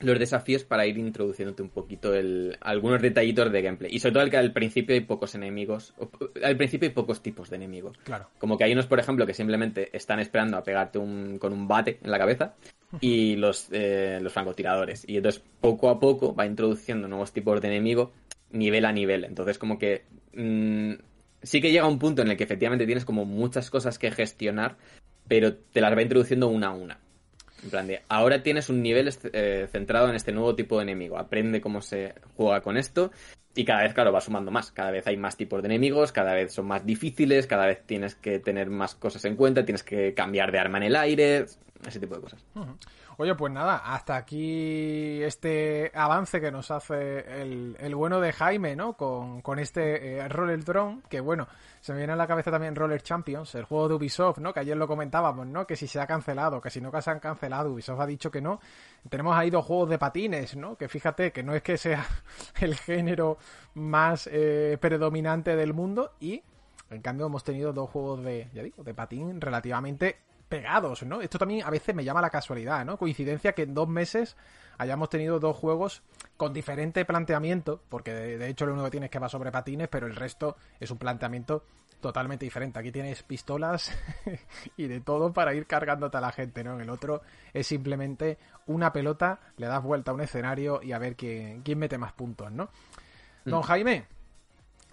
los desafíos para ir introduciéndote un poquito el, algunos detallitos de gameplay. Y sobre todo el que al principio hay pocos enemigos. Al principio hay pocos tipos de enemigos. Claro. Como que hay unos, por ejemplo, que simplemente están esperando a pegarte un, con un bate en la cabeza. Y los, eh, los francotiradores. Y entonces poco a poco va introduciendo nuevos tipos de enemigos nivel a nivel. Entonces como que... Mm, sí que llega un punto en el que efectivamente tienes como muchas cosas que gestionar, pero te las va introduciendo una a una. En plan de, ahora tienes un nivel eh, centrado en este nuevo tipo de enemigo. Aprende cómo se juega con esto y cada vez, claro, va sumando más. Cada vez hay más tipos de enemigos, cada vez son más difíciles, cada vez tienes que tener más cosas en cuenta, tienes que cambiar de arma en el aire, ese tipo de cosas. Oye, pues nada, hasta aquí este avance que nos hace el, el bueno de Jaime, ¿no? Con, con este eh, Roller Drone, que bueno, se me viene a la cabeza también Roller Champions, el juego de Ubisoft, ¿no? Que ayer lo comentábamos, ¿no? Que si se ha cancelado, que si no que se han cancelado, Ubisoft ha dicho que no. Tenemos ahí dos juegos de patines, ¿no? Que fíjate que no es que sea (laughs) el género más eh, predominante del mundo y en cambio hemos tenido dos juegos de, ya digo, de patín relativamente pegados, ¿no? Esto también a veces me llama la casualidad, ¿no? Coincidencia que en dos meses hayamos tenido dos juegos con diferente planteamiento, porque de, hecho lo único que tienes que va sobre patines, pero el resto es un planteamiento totalmente diferente. Aquí tienes pistolas (laughs) y de todo para ir cargándote a la gente, ¿no? En el otro es simplemente una pelota, le das vuelta a un escenario y a ver quién, quién mete más puntos, ¿no? Don mm. Jaime,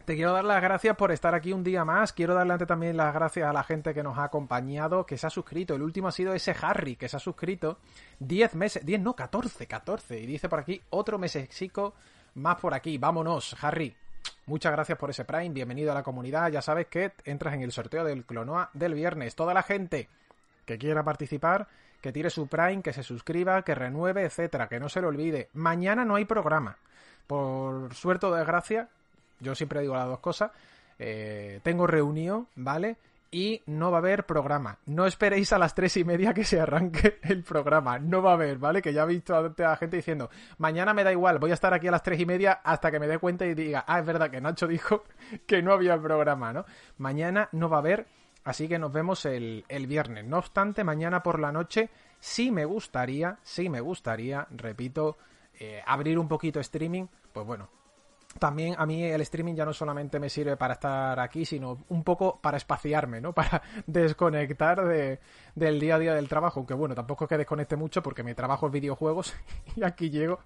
te quiero dar las gracias por estar aquí un día más. Quiero darle antes también las gracias a la gente que nos ha acompañado, que se ha suscrito. El último ha sido ese Harry, que se ha suscrito 10 meses, 10 no, 14, 14. Y dice por aquí otro mesesico más por aquí. Vámonos, Harry. Muchas gracias por ese Prime. Bienvenido a la comunidad. Ya sabes que entras en el sorteo del Clonoa del viernes. Toda la gente que quiera participar, que tire su Prime, que se suscriba, que renueve, etcétera, que no se lo olvide. Mañana no hay programa. Por suerte o desgracia, yo siempre digo las dos cosas. Eh, tengo reunión, ¿vale? Y no va a haber programa. No esperéis a las tres y media que se arranque (laughs) el programa. No va a haber, ¿vale? Que ya he visto a la gente diciendo, mañana me da igual, voy a estar aquí a las tres y media hasta que me dé cuenta y diga, ah, es verdad que Nacho dijo (laughs) que no había programa, ¿no? Mañana no va a haber, así que nos vemos el, el viernes. No obstante, mañana por la noche sí me gustaría, sí me gustaría, repito, eh, abrir un poquito streaming, pues bueno, también a mí el streaming ya no solamente me sirve para estar aquí, sino un poco para espaciarme, ¿no? (laughs) Para desconectar de, del día a día del trabajo. Aunque bueno, tampoco es que desconecte mucho porque mi trabajo es videojuegos (laughs) y aquí llego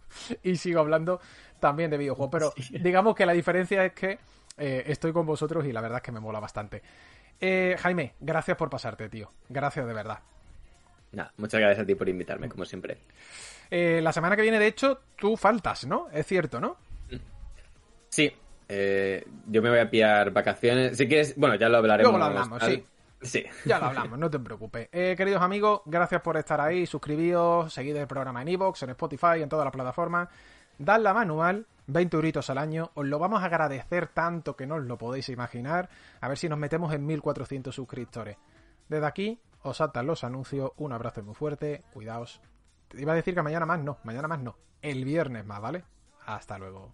y sigo hablando también de videojuegos. Pero digamos que la diferencia es que eh, estoy con vosotros y la verdad es que me mola bastante. Eh, Jaime, gracias por pasarte, tío. Gracias de verdad. Nada, muchas gracias a ti por invitarme, como siempre. Eh, la semana que viene, de hecho, tú faltas, ¿no? Es cierto, ¿no? Sí, eh, yo me voy a pillar vacaciones. Si quieres, bueno, ya lo hablaremos. Luego lo hablamos, sí. Sí. Ya lo hablamos, no te preocupes. Eh, queridos amigos, gracias por estar ahí. Suscribíos, seguid el programa en Evox, en Spotify, en todas las plataformas. Dad la manual, 20 euritos al año. Os lo vamos a agradecer tanto que no os lo podéis imaginar. A ver si nos metemos en 1400 suscriptores. Desde aquí, os saltan los anuncios. Un abrazo muy fuerte. Cuidaos. Te iba a decir que mañana más no, mañana más no. El viernes más, ¿vale? Hasta luego.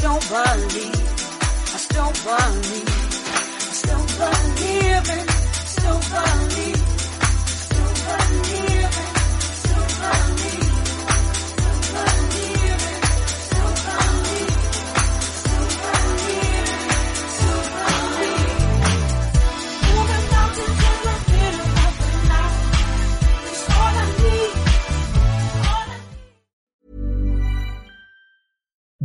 still believe, I still believe, I still believe in, still believe,